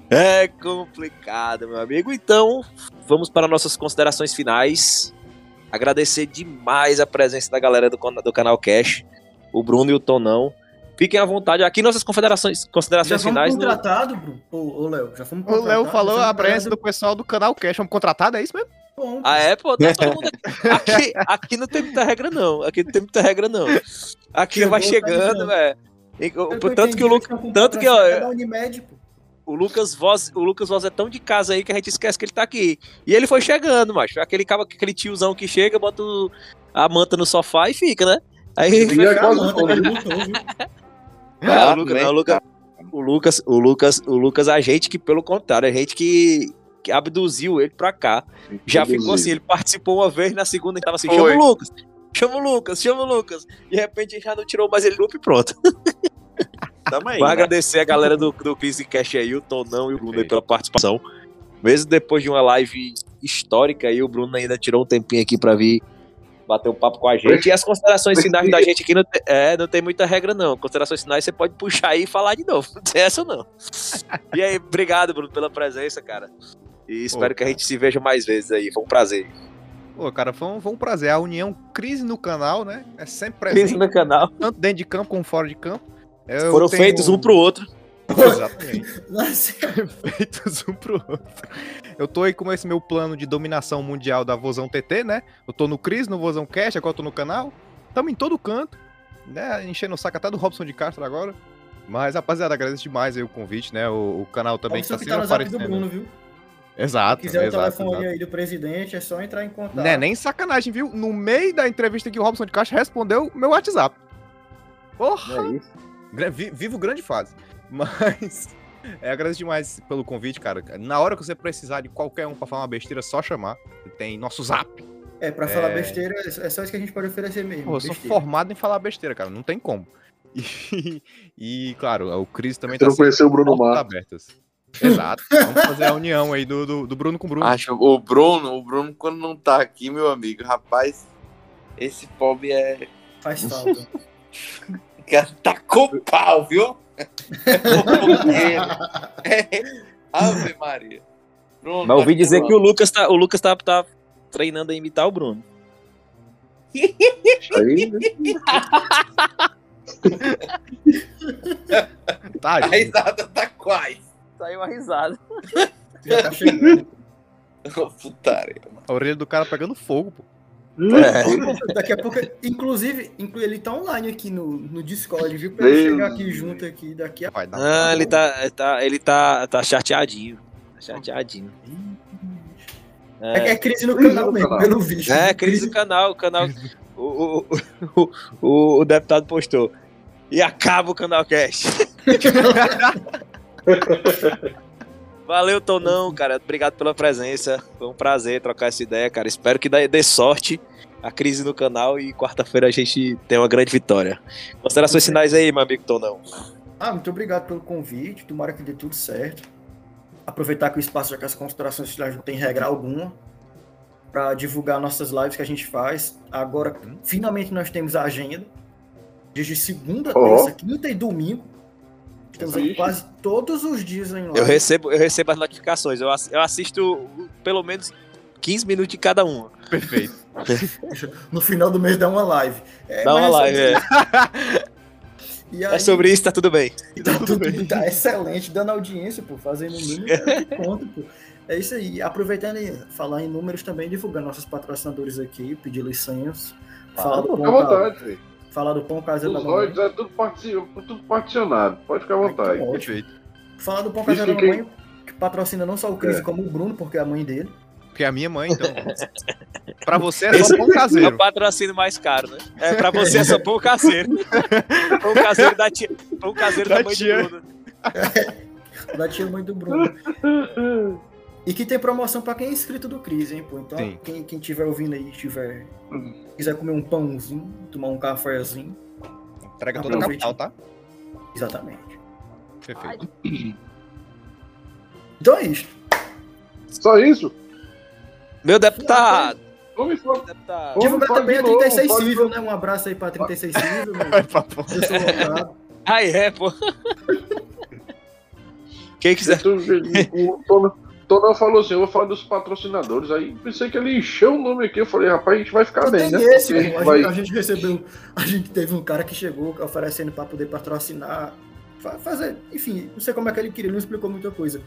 Speaker 1: É complicado, meu amigo. Então, vamos para nossas considerações finais. Agradecer demais a presença da galera do, do canal Cash, o Bruno e o Tonão. Fiquem à vontade. Aqui nossas considerações,
Speaker 4: Já
Speaker 1: considerações
Speaker 4: fomos
Speaker 1: finais. no-
Speaker 4: contratados, Bruno? Ô, ô, Léo, já fomos
Speaker 3: O
Speaker 4: contratados.
Speaker 3: Léo falou a presença do pessoal do canal Cash. Vamos contratado, é isso mesmo?
Speaker 4: Bom.
Speaker 1: Ah, é, pô, tá todo mundo aqui. Aqui, aqui não tem muita regra, não. Aqui não tem muita regra, não. Aqui
Speaker 4: Chegou,
Speaker 1: vai chegando, velho. Tanto que o,
Speaker 4: entendi,
Speaker 1: Lu-
Speaker 4: eles estão com
Speaker 1: tanto que, ó,
Speaker 4: Unimed,
Speaker 1: o Lucas Voz, o Lucas Voz é tão de casa aí que a gente esquece que ele tá aqui. E ele foi chegando, macho. Aquele, cabo- aquele tiozão que chega, bota o- a manta no sofá e fica, né? Aí
Speaker 4: Foi a
Speaker 2: quase?
Speaker 1: Ah, o Lucas, não, o Lucas, o Lucas, o Lucas, o Lucas, a gente que, pelo contrário, a gente que abduziu ele pra cá. Já ficou assim, ele participou uma vez, na segunda ele tava assim, chama o Lucas, chama o Lucas, chama o Lucas. De repente já não tirou mais ele do e pronto.
Speaker 6: Tamo aí.
Speaker 1: Vou
Speaker 6: né?
Speaker 1: agradecer a galera do, do Crise Cash aí, o Tonão e o Bruno aí pela participação. Mesmo depois de uma live histórica aí, o Bruno ainda tirou um tempinho aqui pra vir bater um papo com a gente. E as considerações finais da gente aqui não tem, é, não tem muita regra, não. Considerações finais você pode puxar aí e falar de novo. Não tem essa, não. E aí, obrigado, Bruno, pela presença, cara. E espero que a gente se veja mais vezes aí. Foi um prazer.
Speaker 3: Pô, cara, foi um, foi um prazer. A união crise no canal, né? É sempre
Speaker 1: Crise
Speaker 3: presente,
Speaker 1: no canal.
Speaker 3: tanto dentro de campo como fora de campo. Eu
Speaker 1: Foram
Speaker 3: tenho-
Speaker 1: feitos um pro outro.
Speaker 3: Exatamente. Feitos um pro outro. Eu tô aí com esse meu plano de dominação mundial da Vozão TT, né? Eu tô no Cris, no Vozão Cast, agora eu tô no canal. Tamo em todo canto, né? Enchendo o saco até do Robson de Castro agora. Mas, rapaziada, agradeço demais aí o convite, né? O, o canal também
Speaker 4: Robson
Speaker 3: que
Speaker 4: que
Speaker 3: tá
Speaker 4: tá
Speaker 3: sempre aparecendo.
Speaker 4: Bruno, viu?
Speaker 3: Exato,
Speaker 4: Se quiser o
Speaker 3: exato,
Speaker 4: telefone
Speaker 3: exato.
Speaker 4: aí do presidente, é só entrar em contato.
Speaker 3: Não é nem sacanagem, viu? No meio da entrevista que o Robson de Castro respondeu meu WhatsApp. Porra!
Speaker 1: É isso.
Speaker 3: Vivo grande fase. Mas. É, agradeço demais pelo convite, cara. Na hora que você precisar de qualquer um pra falar uma besteira, é só chamar. Tem nosso zap.
Speaker 4: É, pra falar
Speaker 3: É.
Speaker 4: besteira, é só isso que a gente pode oferecer mesmo.
Speaker 3: Pô, eu sou formado em falar besteira, cara. Não tem como. E, e, claro, o Cris também
Speaker 2: Você
Speaker 3: tá
Speaker 2: conheceu o Bruno
Speaker 3: portas
Speaker 2: Marques.
Speaker 3: abertas. Exato. Vamos fazer a união aí do, do, do Bruno com o Bruno.
Speaker 5: Acho o Bruno, o Bruno quando não tá aqui, meu amigo, rapaz, esse pobre é.
Speaker 4: Faz falta.
Speaker 5: O cara tá com pau, viu? é. Ave Maria. Bruno,
Speaker 1: Mas ouvi
Speaker 5: tá
Speaker 1: dizer que o Lucas tá, o Lucas tá, tá treinando a imitar o Bruno.
Speaker 2: Aí, né?
Speaker 3: Tá,
Speaker 5: A risada tá quase.
Speaker 1: Saiu uma risada.
Speaker 4: Já tá chegando.
Speaker 5: Putaria.
Speaker 3: A orelha do cara pegando fogo, pô.
Speaker 1: É.
Speaker 4: Daqui a pouco, inclusive, inclu- ele tá online aqui no, no Discord, viu? Pra ele chegar aqui junto aqui daqui a
Speaker 3: Vai dar
Speaker 1: Ah, ele tá, tá, ele tá, tá chateadinho. Tá chateadinho.
Speaker 4: É,
Speaker 1: É,
Speaker 4: é crise no
Speaker 2: Crise
Speaker 4: canal
Speaker 2: no
Speaker 4: mesmo,
Speaker 2: canal.
Speaker 4: pelo visto.
Speaker 1: é crise do canal, o canal. O, o, o, o, o deputado postou. E acaba o canal Cast. Valeu, Tonão, cara. Obrigado pela presença. Foi um prazer trocar essa ideia, cara. Espero que dê, sorte a crise no canal e quarta-feira a gente tem uma grande vitória. Considerações finais aí, meu amigo Tonão.
Speaker 4: Ah, muito obrigado pelo convite. Tomara que dê tudo certo. Aproveitar que o espaço já que as considerações finais não tem regra alguma. Para divulgar nossas lives que a gente faz. Agora, finalmente, nós temos a agenda. Desde segunda,
Speaker 2: Ó.
Speaker 4: terça, quinta e domingo. Estamos
Speaker 2: Ixi.
Speaker 4: quase todos os dias em live.
Speaker 1: Eu recebo, eu recebo as notificações. Eu, eu assisto pelo menos 15 minutos de cada uma.
Speaker 3: Perfeito.
Speaker 4: No final do mês dá uma live. É,
Speaker 1: Dá uma
Speaker 4: mas
Speaker 1: live, é.
Speaker 4: E aí,
Speaker 1: É sobre isso, tá tudo bem.
Speaker 4: Tá tudo tá excelente, dando audiência, pô, fazendo número, é conta, pô. É isso aí. Aproveitando e falar em números também, divulgar nossos patrocinadores aqui, pedir licença. Falar do,
Speaker 2: Fica à
Speaker 4: pão, ca-
Speaker 2: vontade.
Speaker 4: Falar do pão caseiro da
Speaker 2: Os
Speaker 4: mamãe.
Speaker 2: royalties é tudo, partici- tudo particionado. Pode ficar à vontade.
Speaker 4: Ótimo.
Speaker 3: Perfeito.
Speaker 4: Falar do pão
Speaker 2: Isso
Speaker 4: caseiro da
Speaker 2: que quem-
Speaker 4: mamãe, que patrocina não só o Cris,
Speaker 2: É.
Speaker 4: como o Bruno, porque é a mãe dele.
Speaker 3: Porque é a minha mãe, então. pra você é só pão
Speaker 1: É o
Speaker 3: caseiro.
Speaker 1: patrocínio mais caro, né? É, pra você é só pão caseiro. pão caseiro da tia. Pão caseiro da,
Speaker 3: Da
Speaker 1: mãe
Speaker 3: tia.
Speaker 1: do Bruno.
Speaker 4: Da tia mãe do Bruno. E que tem promoção pra quem é inscrito do Cris, hein, pô. Então,
Speaker 3: Sim.
Speaker 4: quem, quem tiver ouvindo aí, tiver. Quiser comer um pãozinho, tomar um cafezinho.
Speaker 3: Entrega toda a capital, tá?
Speaker 4: Exatamente.
Speaker 3: Perfeito.
Speaker 4: Então é isso.
Speaker 2: Só isso?
Speaker 1: Meu deputado.
Speaker 2: Vamos
Speaker 1: deputado.
Speaker 4: Divulgar também a
Speaker 2: novo,
Speaker 4: 36
Speaker 2: pode-
Speaker 4: Cível, né? Um abraço aí pra 36 Cível. meu. Eu sou.
Speaker 1: Ai, é, pô. Quem quiser.
Speaker 2: O Tonão- Tonão falou assim: eu vou falar dos patrocinadores. Aí pensei que ele encheu o nome aqui. Eu falei, rapaz, a gente vai ficar
Speaker 4: Eu
Speaker 2: bem, né?
Speaker 4: esse. A,
Speaker 2: vai-
Speaker 4: gente, a gente recebeu. A gente teve um cara que chegou oferecendo pra poder patrocinar. fa- Fazer, enfim, não sei como é que ele queria, ele não explicou muita coisa.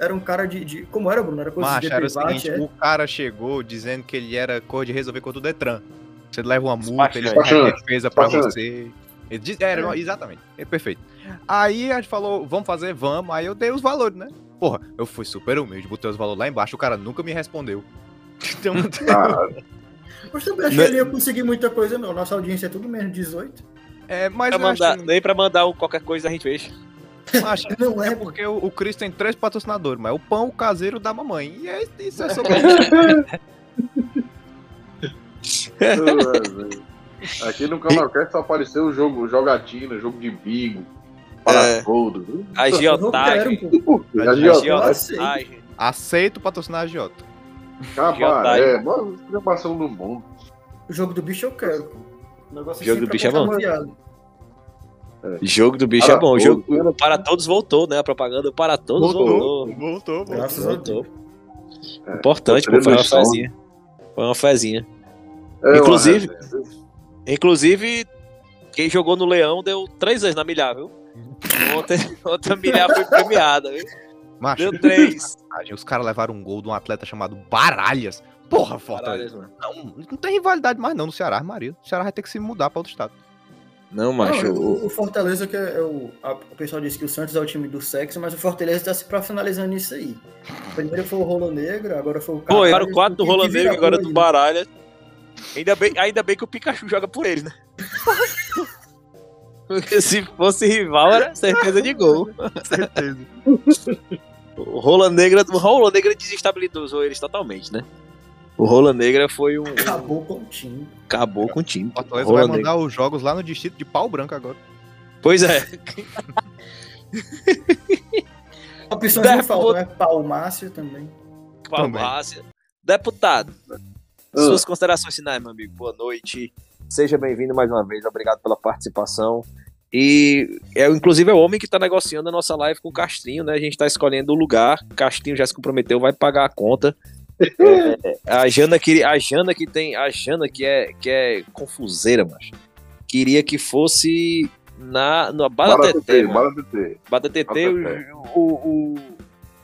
Speaker 4: Era um cara de. de- como era, Bruno? Era coisa
Speaker 3: Macho,
Speaker 4: de
Speaker 3: era o seguinte,
Speaker 4: é?
Speaker 3: o cara chegou dizendo que ele era cor de resolver com do Detran. Você leva uma multa, ele faz a defesa você. Ele diz, era, exatamente, é perfeito. Aí a gente falou, vamos fazer, vamos. Aí eu dei os valores, né? Porra, eu fui super humilde, botei os valores lá embaixo, o cara nunca me respondeu. Então,
Speaker 2: Ah,
Speaker 4: Mas também achei que ele ia conseguir muita coisa, não. Nossa audiência é tudo menos 18.
Speaker 3: é, mas
Speaker 1: Pra
Speaker 3: eu acho,
Speaker 1: mandar, nem pra mandar um, qualquer coisa a gente fecha.
Speaker 3: acho
Speaker 4: Não é,
Speaker 3: é porque o, o Cris tem três patrocinadores, mas é o pão, o caseiro da mamãe. E é, isso é sobre
Speaker 2: Aqui no Canalcast só apareceu o jogo jogatina, jogo de bingo, para
Speaker 1: É.
Speaker 2: todos.
Speaker 1: Agiotagem.
Speaker 4: Eu quero, pô.
Speaker 2: Agiotagem.
Speaker 1: Agiotagem.
Speaker 3: Aceito patrocinar a Jota.
Speaker 2: Cabaré, bora programação do mundo.
Speaker 4: O jogo do bicho eu quero, pô. O negócio
Speaker 1: Jogo do bicho é bom.
Speaker 4: confiado.
Speaker 1: Jogo do bicho
Speaker 2: Para
Speaker 1: é bom. O
Speaker 2: todos,
Speaker 1: jogo para todos voltou, né? A propaganda para todos voltou.
Speaker 3: voltou,
Speaker 4: Graças a
Speaker 1: Voltou.
Speaker 4: Deus.
Speaker 2: É,
Speaker 1: Importante, pô,
Speaker 2: Poderia
Speaker 1: foi uma fezinha. Foi uma fezinha.
Speaker 2: É
Speaker 1: Inclusive-. Inclusive, quem jogou no Leão deu três vezes na milhar, viu? Ontem, ontem a milhar foi premiada, viu?
Speaker 3: Macho,
Speaker 1: Deu três.
Speaker 3: os caras levaram um gol de um atleta chamado Baralhas. Porra, Fortaleza. Não, não tem rivalidade mais não no Ceará, Maria. O Ceará vai ter que se mudar pra outro estado.
Speaker 1: Não, macho.
Speaker 4: Não,
Speaker 1: o-
Speaker 4: o, Fortaleza, que é o, a- o pessoal disse que o Santos é o time do sexo, mas o Fortaleza está se profissionalizando nisso aí. Primeiro foi o Rolo Negro, agora foi o
Speaker 1: Pô,
Speaker 4: Carvalho,
Speaker 1: era o quatro do
Speaker 4: vira
Speaker 1: Negro, agora do
Speaker 4: aí.
Speaker 1: Baralha. Ainda bem, ainda bem que o Pikachu joga por eles, né? Porque se fosse rival, era certeza de gol.
Speaker 3: Certeza.
Speaker 1: O Rola Negra, o Rola Negra desestabilizou eles totalmente, né? O Rola Negra foi um.
Speaker 4: Acabou com o time.
Speaker 1: Acabou com o time.
Speaker 3: O Fortaleza vai
Speaker 1: Negra.
Speaker 3: mandar os jogos lá no distrito de Pau Branco agora.
Speaker 1: Pois é.
Speaker 4: Opções não
Speaker 1: Deputado.
Speaker 4: faltam, né? Palmácio também.
Speaker 1: Palmácia. Deputado, suas considerações finais, meu amigo. Boa noite. Seja bem-vindo mais uma vez. Obrigado pela participação. E é, inclusive é o homem que está negociando a nossa live com o Castrinho, né? A gente está escolhendo o lugar. Castrinho já se comprometeu, vai pagar a conta. É, a Jana que a Jana que tem a Jana que é que é confuseira, mas queria que fosse na na TT, Bata o, o,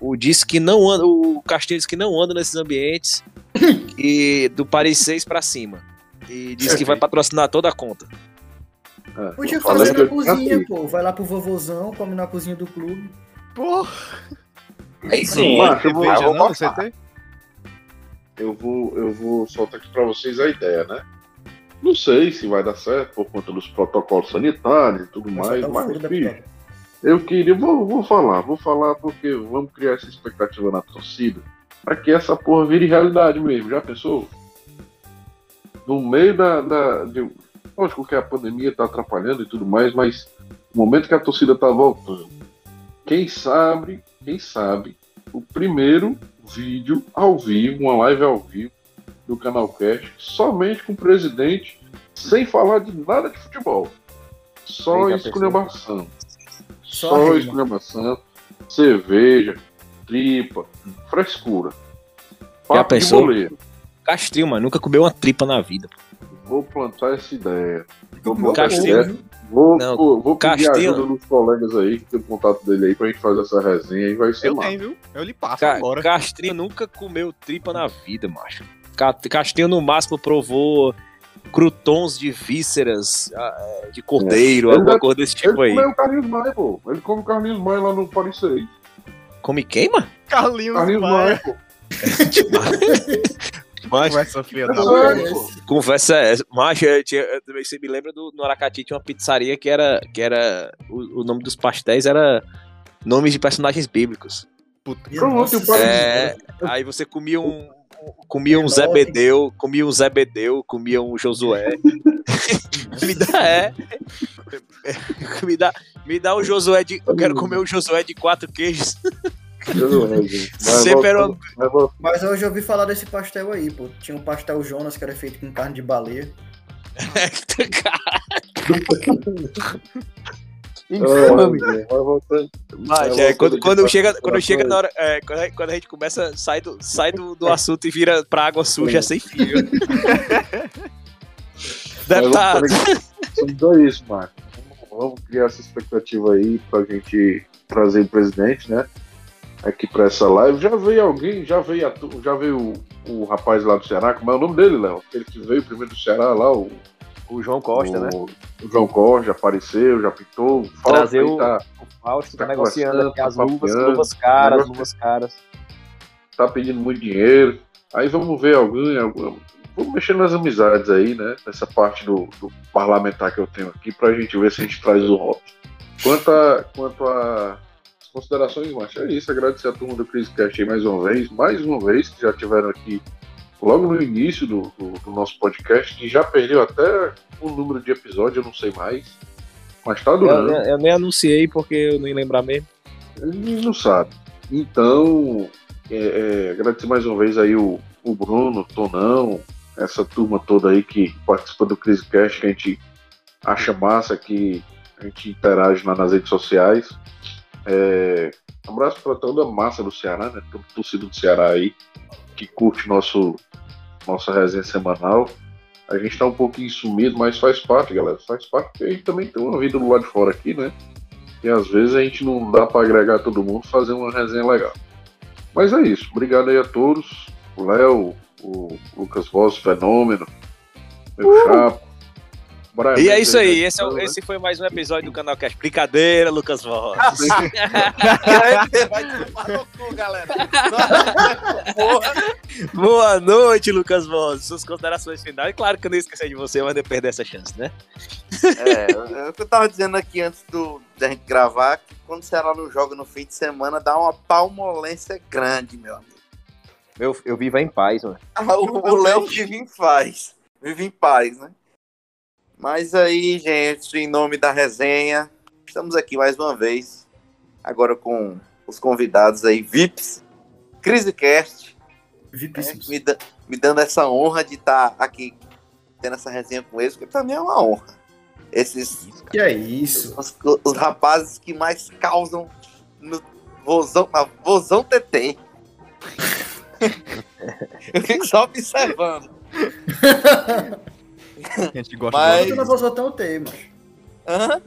Speaker 1: o, o disse que não anda, o Castilho disse que não anda nesses ambientes e do Paris 6 pra cima. E disse que vai patrocinar toda a conta.
Speaker 2: É,
Speaker 4: Podia fazer na cozinha, pô. Vai lá pro vovozão, come na cozinha do clube.
Speaker 3: Porra.
Speaker 5: Sim.
Speaker 2: Macho, eu vou, eu vou
Speaker 3: não,
Speaker 2: eu vou, eu vou soltar aqui para vocês a ideia, né? Não sei se vai dar certo por conta dos protocolos sanitários e tudo mais, mas,
Speaker 4: pipoca.
Speaker 2: eu queria, vou, vou falar, vou falar porque vamos criar essa expectativa na torcida para que essa porra vire realidade mesmo. Já pensou? No meio da. da de, lógico que a pandemia tá atrapalhando e tudo mais, mas no momento que a torcida tá voltando, quem sabe, quem sabe, o primeiro vídeo ao vivo, uma live ao vivo do canal Cash, somente com o presidente, sem falar de nada de futebol. Só
Speaker 1: já
Speaker 2: esculhambação.
Speaker 4: Só
Speaker 2: Só esculhambação, cerveja, tripa, frescura.
Speaker 1: Já
Speaker 2: Papo de
Speaker 1: pensou? Castrinho, mano, nunca comeu uma tripa na vida.
Speaker 2: Vou plantar essa ideia. Vou,
Speaker 4: Meu
Speaker 2: botar
Speaker 1: Castilho.
Speaker 2: essa ideia. vou,
Speaker 1: Não,
Speaker 2: vou, vou pedir
Speaker 1: Castilho-
Speaker 2: ajuda dos colegas aí, que tem o contato dele aí, pra gente fazer essa resenha e vai ser
Speaker 3: Eu
Speaker 2: lá.
Speaker 3: tenho, viu? Eu lhe passo
Speaker 1: Ca
Speaker 3: agora.
Speaker 1: Castrinho nunca comeu tripa na vida, macho. Ca- Castrinho no máximo provou crutons de vísceras ah, é, de cordeiro,
Speaker 2: É.
Speaker 1: alguma
Speaker 2: Ele-
Speaker 1: coisa desse tipo
Speaker 2: Ele
Speaker 1: aí.
Speaker 2: comeu o Carlinhos Maia, pô. Ele come o Carlinhos Maia lá no Paris 6.
Speaker 1: Come quem, mano?
Speaker 3: Carlinhos,
Speaker 2: Carlinhos Maia, pô.
Speaker 1: Mas,
Speaker 3: Conversa da
Speaker 2: é, pô.
Speaker 1: Conversa é essa. Mas eu tinha- eu também- você me lembra do no Aracati tinha uma pizzaria que era. Que era o, o nome dos pastéis era nomes de personagens bíblicos.
Speaker 3: Puta.
Speaker 2: Pronto,
Speaker 1: É, aí você comia um. Comia um Zebedeu, comia um Zebedeu, comia um Josué. me dá, é. Me dá, me dá um Josué de. Eu quero comer um Josué de quatro queijos.
Speaker 2: Vai
Speaker 1: Sempre era
Speaker 2: voltando.
Speaker 4: Mas hoje eu ouvi falar desse pastel aí, pô. Tinha um pastel Jonas que era feito com carne de baleia.
Speaker 2: Infame.
Speaker 1: Mas, é, quando,
Speaker 2: voltando
Speaker 1: quando
Speaker 2: de
Speaker 1: chega, quando chega na hora. é, quando, a, quando a gente começa, sai do, sai do, do assunto e vira pra água suja sem fio. Deputado.
Speaker 2: Só isso, Marco. Vamos, vamos criar essa expectativa aí pra gente trazer o presidente, né? Aqui pra essa live. Já veio alguém, já veio, tu- já veio o, o rapaz lá do Ceará, como é o nome dele, Léo? Aquele que veio primeiro do Ceará lá, o,
Speaker 1: O João Costa,
Speaker 2: o,
Speaker 1: né?
Speaker 2: o João Costa, apareceu, já pintou.
Speaker 1: Trazer o-
Speaker 2: tá,
Speaker 1: O Fausto
Speaker 2: Tá
Speaker 1: tá negociando aqui as
Speaker 2: tá
Speaker 1: luvas, luvas caras, luvas caras.
Speaker 2: tá pedindo muito dinheiro. Aí vamos ver alguém, algum, vamos mexer nas amizades aí, né? Nessa parte do, do parlamentar que eu tenho aqui, pra gente ver se a gente traz o Robson. Quanto a, quanto a considerações, macho, é isso. Agradecer a turma do CriseCast aí mais uma vez, mais uma vez, que já tiveram aqui logo no início do, do, do nosso podcast, que já perdeu até o número de episódio, eu não sei mais. Mas tá
Speaker 1: Eu,
Speaker 2: durando.
Speaker 1: eu nem anunciei porque eu nem lembrar mesmo.
Speaker 2: Ele não sabe. Então, é, é, agradecer mais uma vez aí o, o Bruno, o Tonão, essa turma toda aí que participa do CriseCast, que a gente acha massa, que a gente interage lá nas redes sociais. É, um abraço para toda a massa do Ceará, né? Todo torcedor do Ceará aí, que curte nosso, nossa resenha semanal. A gente está um pouquinho sumido, mas faz parte, galera. Faz parte porque a gente também tem uma vida do lado de fora aqui, né? E às vezes a gente não dá para agregar todo mundo e fazer uma resenha legal. Mas é isso. Obrigado aí a todos. O Léo, o Lucas Voss, Fenômeno, meu chapa. Brian
Speaker 1: E é isso aí, esse, é o- esse foi mais um episódio do canal Cast. Brincadeira, Lucas Voss.
Speaker 5: Vai tomar no cu, galera. Porra.
Speaker 1: Boa noite, Lucas Voss. Suas considerações finais. Claro que eu não esqueci de você, mas não perder essa chance, né?
Speaker 5: É, é o que eu tava dizendo aqui antes do, da gente gravar, que quando o Ceará não joga no fim de semana, dá uma palmolência grande, meu amigo.
Speaker 1: Eu, eu vivo em paz, mano.
Speaker 5: Ah, o o Léo vive em paz. Vive em paz, né? Mas aí, gente, em nome da resenha, estamos aqui mais uma vez. Agora com os convidados aí, VIPs, CriseCast,
Speaker 4: Vipíssimos.
Speaker 5: me, da- me dando essa honra de estar aqui tendo essa resenha com eles, porque pra mim é uma honra. Esses
Speaker 4: Que é isso?
Speaker 5: os, os rapazes que mais causam no vozão, na vozão TT. Eu fico só observando.
Speaker 3: A gente gosta
Speaker 5: Mas-
Speaker 4: tu na vozão T, mano.
Speaker 5: Hã?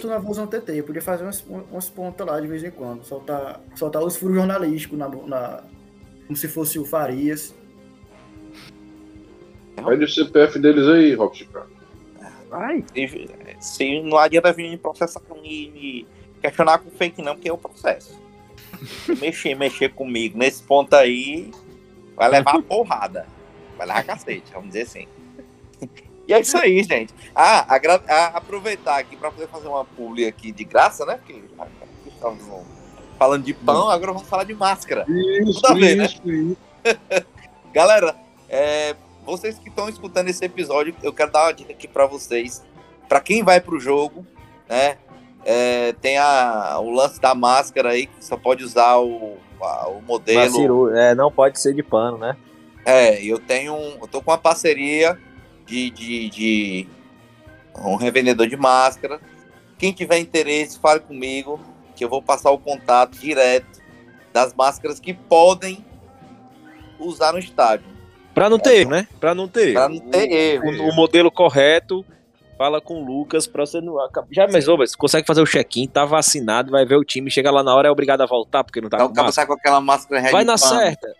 Speaker 4: Tu na vozão TT. Eu podia fazer umas, umas pontas lá de vez em quando. Soltar, soltar os furos jornalísticos na, na- como se fosse o Farias.
Speaker 2: Pede o CPF deles aí, Rock Chicago.
Speaker 5: Ai, se, se não adianta vir me processar me, me questionar com fake não, porque é o processo. Se mexer, mexer comigo nesse ponto aí, vai levar porrada. Vai levar cacete, vamos dizer assim. E é isso aí, gente. Ah, agra- ah, aproveitar aqui para poder fazer uma publi aqui de graça, né? Porque falando de pão, agora vamos falar de máscara.
Speaker 2: Isso,
Speaker 5: Tudo a ver, né?
Speaker 2: isso, isso.
Speaker 5: Galera, é, vocês que estão escutando esse episódio, eu quero dar uma dica aqui para vocês. Para quem vai pro jogo, né? é, tem a, o lance da máscara aí, que só pode usar o, a- o modelo.
Speaker 1: Maciru, é, não pode ser de pano, né?
Speaker 5: É, eu tenho. um- Eu tô com uma parceria de, de, de um revendedor de máscara. Quem tiver interesse, fale comigo, que eu vou passar o contato direto das máscaras que podem usar no estádio.
Speaker 1: Pra não ter erro, né? Pra não ter erro.
Speaker 5: não ter erro.
Speaker 1: O, o modelo correto, fala com o Lucas pra você não. Já, mas, ô, mas você consegue fazer o check-in, tá vacinado, vai ver o time, chega lá na hora, é obrigado a voltar porque não tá
Speaker 5: Então
Speaker 1: com máscara.
Speaker 5: tá com aquela máscara
Speaker 1: Vai na
Speaker 5: pano.
Speaker 1: certa.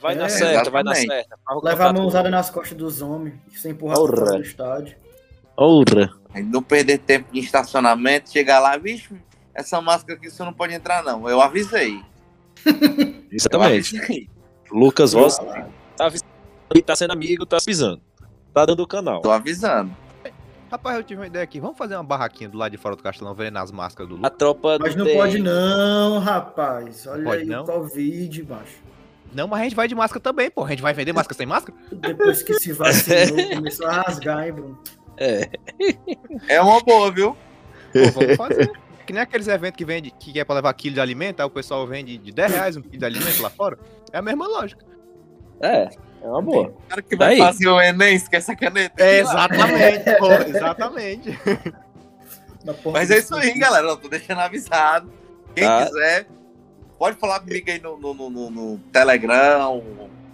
Speaker 1: Vai na
Speaker 4: É,
Speaker 1: certa, vai na
Speaker 5: exatamente.
Speaker 1: certa. Fala o
Speaker 4: Levar a mãozada nas costas dos homens. Sem empurrar
Speaker 1: Porra.
Speaker 4: pra fora do estádio.
Speaker 5: Aí Não perder tempo de estacionamento, chegar lá, vixe, essa máscara aqui você não pode entrar, não. Eu avisei. Eu
Speaker 1: Exatamente.
Speaker 5: avisei.
Speaker 1: Lucas Voss tá avisando, tá sendo amigo, tá avisando. Tá dando o canal.
Speaker 5: Tô avisando.
Speaker 3: Rapaz, eu tive uma ideia aqui. Vamos fazer uma barraquinha do lado de fora do castelão, vendendo as máscaras do
Speaker 1: A
Speaker 3: Lucas.
Speaker 1: tropa
Speaker 4: Mas não
Speaker 1: tem-
Speaker 4: pode não, rapaz. Olha
Speaker 3: Pode
Speaker 4: aí
Speaker 3: não?
Speaker 4: o Covid, macho.
Speaker 3: Não, mas a gente vai de máscara também, pô. A gente vai vender máscara sem máscara?
Speaker 4: Depois que se vacinou, começou a rasgar, hein, Bruno?
Speaker 1: É.
Speaker 5: É uma boa, viu?
Speaker 3: Pô, vamos fazer. Que nem aqueles eventos que vende, que é pra levar quilo de alimento, aí o pessoal vende de 10 reais um quilo de alimento lá fora. É a mesma lógica.
Speaker 1: É, é uma boa.
Speaker 5: O cara que vai
Speaker 1: Aí.
Speaker 5: fazer o Enem, esquece a caneta.
Speaker 3: É, exatamente, pô, exatamente.
Speaker 5: Mas é isso aí, galera. Eu tô deixando avisado. Quem
Speaker 1: Tá.
Speaker 5: quiser, pode falar comigo aí no, no, no, no- no Telegram.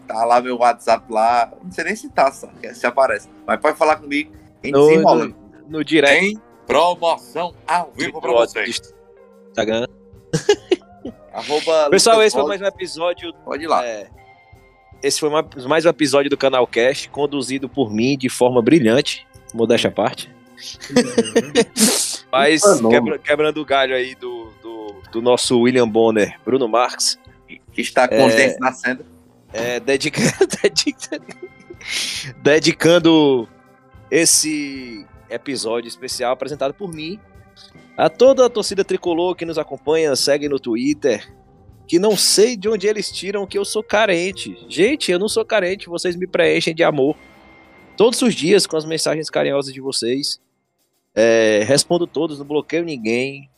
Speaker 5: Tá lá meu WhatsApp lá. Não sei nem se tá, só, se aparece. Mas pode falar comigo. A gente
Speaker 1: No,
Speaker 5: desenrola.
Speaker 1: no, no direct
Speaker 5: Tem promoção ao vivo pra vocês.
Speaker 1: Instagram.
Speaker 5: Arroba
Speaker 1: Pessoal,
Speaker 5: Lucas
Speaker 1: esse foi mais um episódio.
Speaker 5: Pode ir lá.
Speaker 1: é, esse foi ma- mais um episódio do Canal Cast, conduzido por mim de forma brilhante. Modéstia à parte. Mas
Speaker 2: Fenômeno.
Speaker 1: quebra- quebrando o galho aí do, do, do nosso William Bonner, Bruno Marques.
Speaker 5: Que está com os dentes nascendo.
Speaker 1: é, dedica- dedica- dedicando esse episódio especial apresentado por mim a toda a torcida tricolor que nos acompanha, segue no Twitter, que não sei de onde eles tiram que eu sou carente. Gente, eu não sou carente, vocês me preenchem de amor. Todos os dias com as mensagens carinhosas de vocês. É, respondo todos, não bloqueio ninguém.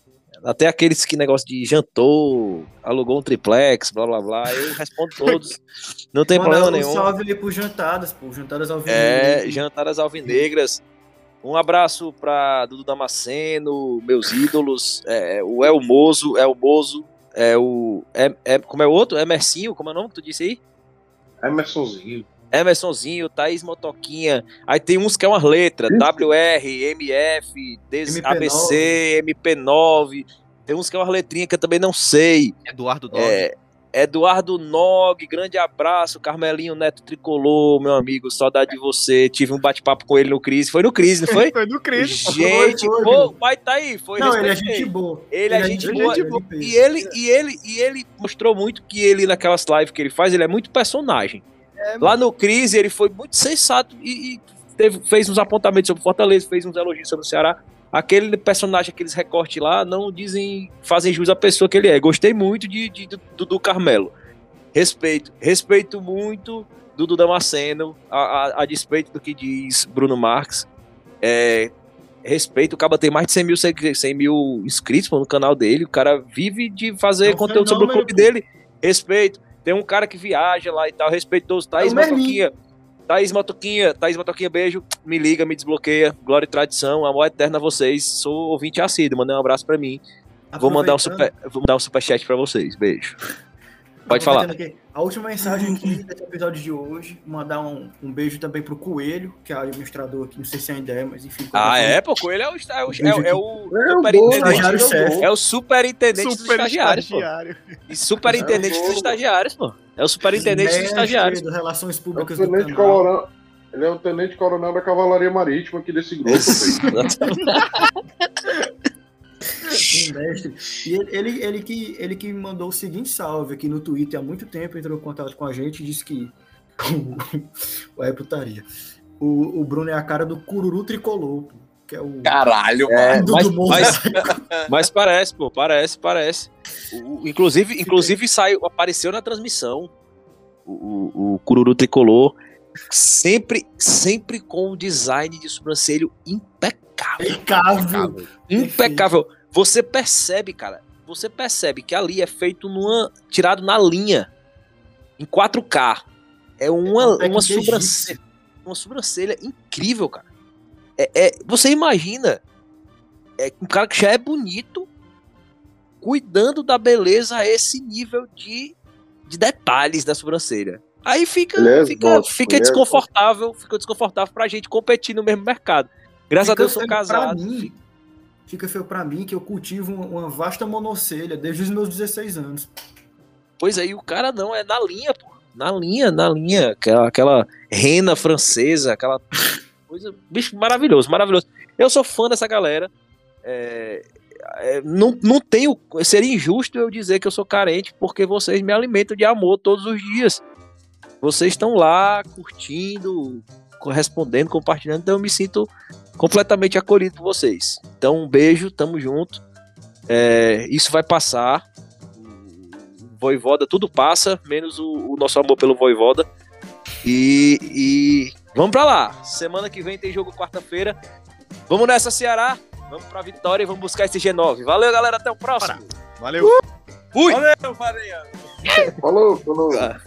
Speaker 1: Até aqueles que negócio de jantou, alugou um triplex, blá blá blá. Eu respondo todos. Não tem
Speaker 4: Mandar
Speaker 1: problema
Speaker 4: um
Speaker 1: nenhum.
Speaker 4: salve ali pro Jantadas, pô. Jantadas vivo.
Speaker 1: É, Jantadas Alvinegras. Um abraço pra Dudu Damasceno, meus ídolos, é, o El Mozo, El Mozo, é o. É, é, como é o outro? Emercinho, como é o nome que tu disse aí?
Speaker 2: Emersonzinho.
Speaker 1: Emersonzinho, Thaís Motoquinha. Aí tem uns que é umas letras: WR, MF, DS,
Speaker 4: MP9.
Speaker 1: ABC, MP9. Tem uns que é umas letrinhas que eu também não sei.
Speaker 3: Eduardo Dog.
Speaker 1: É, Eduardo Nog, grande abraço. Carmelinho Neto Tricolor, meu amigo, saudade de você. Tive um bate-papo com ele no Cris. Foi no Cris, não foi?
Speaker 3: Foi do Cris.
Speaker 1: Gente,
Speaker 4: Foi, foi,
Speaker 1: pô, o pai tá aí. Foi
Speaker 4: Não, ele é gente boa.
Speaker 1: Ele é gente boa.
Speaker 4: ele é gente
Speaker 1: E ele, e, ele, e ele mostrou muito que ele, naquelas lives que ele faz, ele é muito personagem. Lá no Crise, ele foi muito sensato e, e teve- fez uns apontamentos sobre Fortaleza, fez uns elogios sobre o Ceará. Aquele personagem, aqueles recortes lá, não dizem, fazem jus à pessoa que ele é. Gostei muito de, de- do, do Carmelo. Respeito. Respeito muito Dudu Damasceno, a, a, a despeito do que diz Bruno Marques. É, respeito, o cara tem mais de 100 mil, segui- 100 mil inscritos no canal dele. O cara vive de fazer
Speaker 4: É um
Speaker 1: conteúdo sobre o
Speaker 4: fenômeno,
Speaker 1: clube
Speaker 4: pô.
Speaker 1: dele. Respeito. Tem um cara que viaja lá e tal, respeitoso. Thaís
Speaker 4: É.
Speaker 1: Motoquinha. Thaís Motoquinha, Thaís Motoquinha, beijo. Me liga, me desbloqueia. Glória e tradição, amor eterno a vocês. Sou ouvinte assíduo, mandei um abraço pra mim. Vou mandar um super, vou mandar um superchat pra vocês. Beijo. Pode falar.
Speaker 4: Aproveitando aqui, A última mensagem aqui desse episódio de hoje, mandar um, um beijo também pro Coelho, que é administrador aqui, não sei se ainda é, mas enfim.
Speaker 1: Ah, é? Pô, ele é o, é o, é, o- é o
Speaker 2: É o
Speaker 1: superintendente. É o superintendente dos
Speaker 3: Super
Speaker 1: estagiários, pô.
Speaker 3: estagiário.
Speaker 1: E superintendente
Speaker 2: É o
Speaker 1: dos estagiários, pô. É o superintendente dos estagiários.
Speaker 4: do Relações
Speaker 2: É o
Speaker 4: Públicas do canal.
Speaker 2: Ele é o tenente coronel da Cavalaria Marítima aqui desse grupo.
Speaker 4: Um. E ele, ele, ele que, ele que mandou o seguinte salve aqui no Twitter há muito tempo, entrou em contato com a gente e disse que. é putaria. O, o Bruno é a cara do Cururu Tricolor, pô, que é o.
Speaker 5: Caralho,
Speaker 1: É,
Speaker 5: mano.
Speaker 4: do,
Speaker 1: mas-
Speaker 4: do mosaico.
Speaker 1: Mas parece, pô, parece, parece. O- o- inclusive, inclusive saiu, apareceu na transmissão o, o, o Cururu Tricolor, sempre, sempre com o design de sobrancelho impecável.
Speaker 4: Impecável.
Speaker 1: Impecável. Você percebe, cara, você percebe que ali é feito numa. tirado na linha, em 4K. É uma,
Speaker 4: É
Speaker 1: uma sobrancelha. Uma sobrancelha incrível, cara. É, é- você imagina é, um cara que já é bonito cuidando da beleza a esse nível de, de detalhes da sobrancelha. Aí fica,
Speaker 2: é
Speaker 1: fica, fica
Speaker 2: é
Speaker 1: desconfortável, fica desconfortável pra gente competir no mesmo mercado. Graças a
Speaker 4: Fica
Speaker 1: Deus sou casado.
Speaker 4: mim. Fica feio pra mim que eu cultivo uma, vasta monocelha desde os meus 16 anos.
Speaker 1: Pois aí, o cara não, é na linha, pô. Na linha, na linha. Aquela, aquela rena francesa, aquela coisa. Bicho, maravilhoso, maravilhoso. Eu sou fã dessa galera. É, é, não, não tenho. Seria injusto eu dizer que eu sou carente, porque vocês me alimentam de amor todos os dias. Vocês estão lá curtindo, correspondendo, compartilhando, então eu me sinto completamente acolhido por vocês. Então, um beijo, tamo junto. É, isso vai passar. Voivoda, tudo passa, menos o, o nosso amor pelo Voivoda. E, e vamos pra lá. Semana que vem tem jogo quarta-feira. Vamos nessa, Ceará. Vamos pra vitória e vamos buscar esse G9. Valeu, galera. Até o próximo.
Speaker 3: Valeu.
Speaker 1: Fui!
Speaker 5: Valeu, Farinha.
Speaker 2: Falou, falou.
Speaker 1: Ah.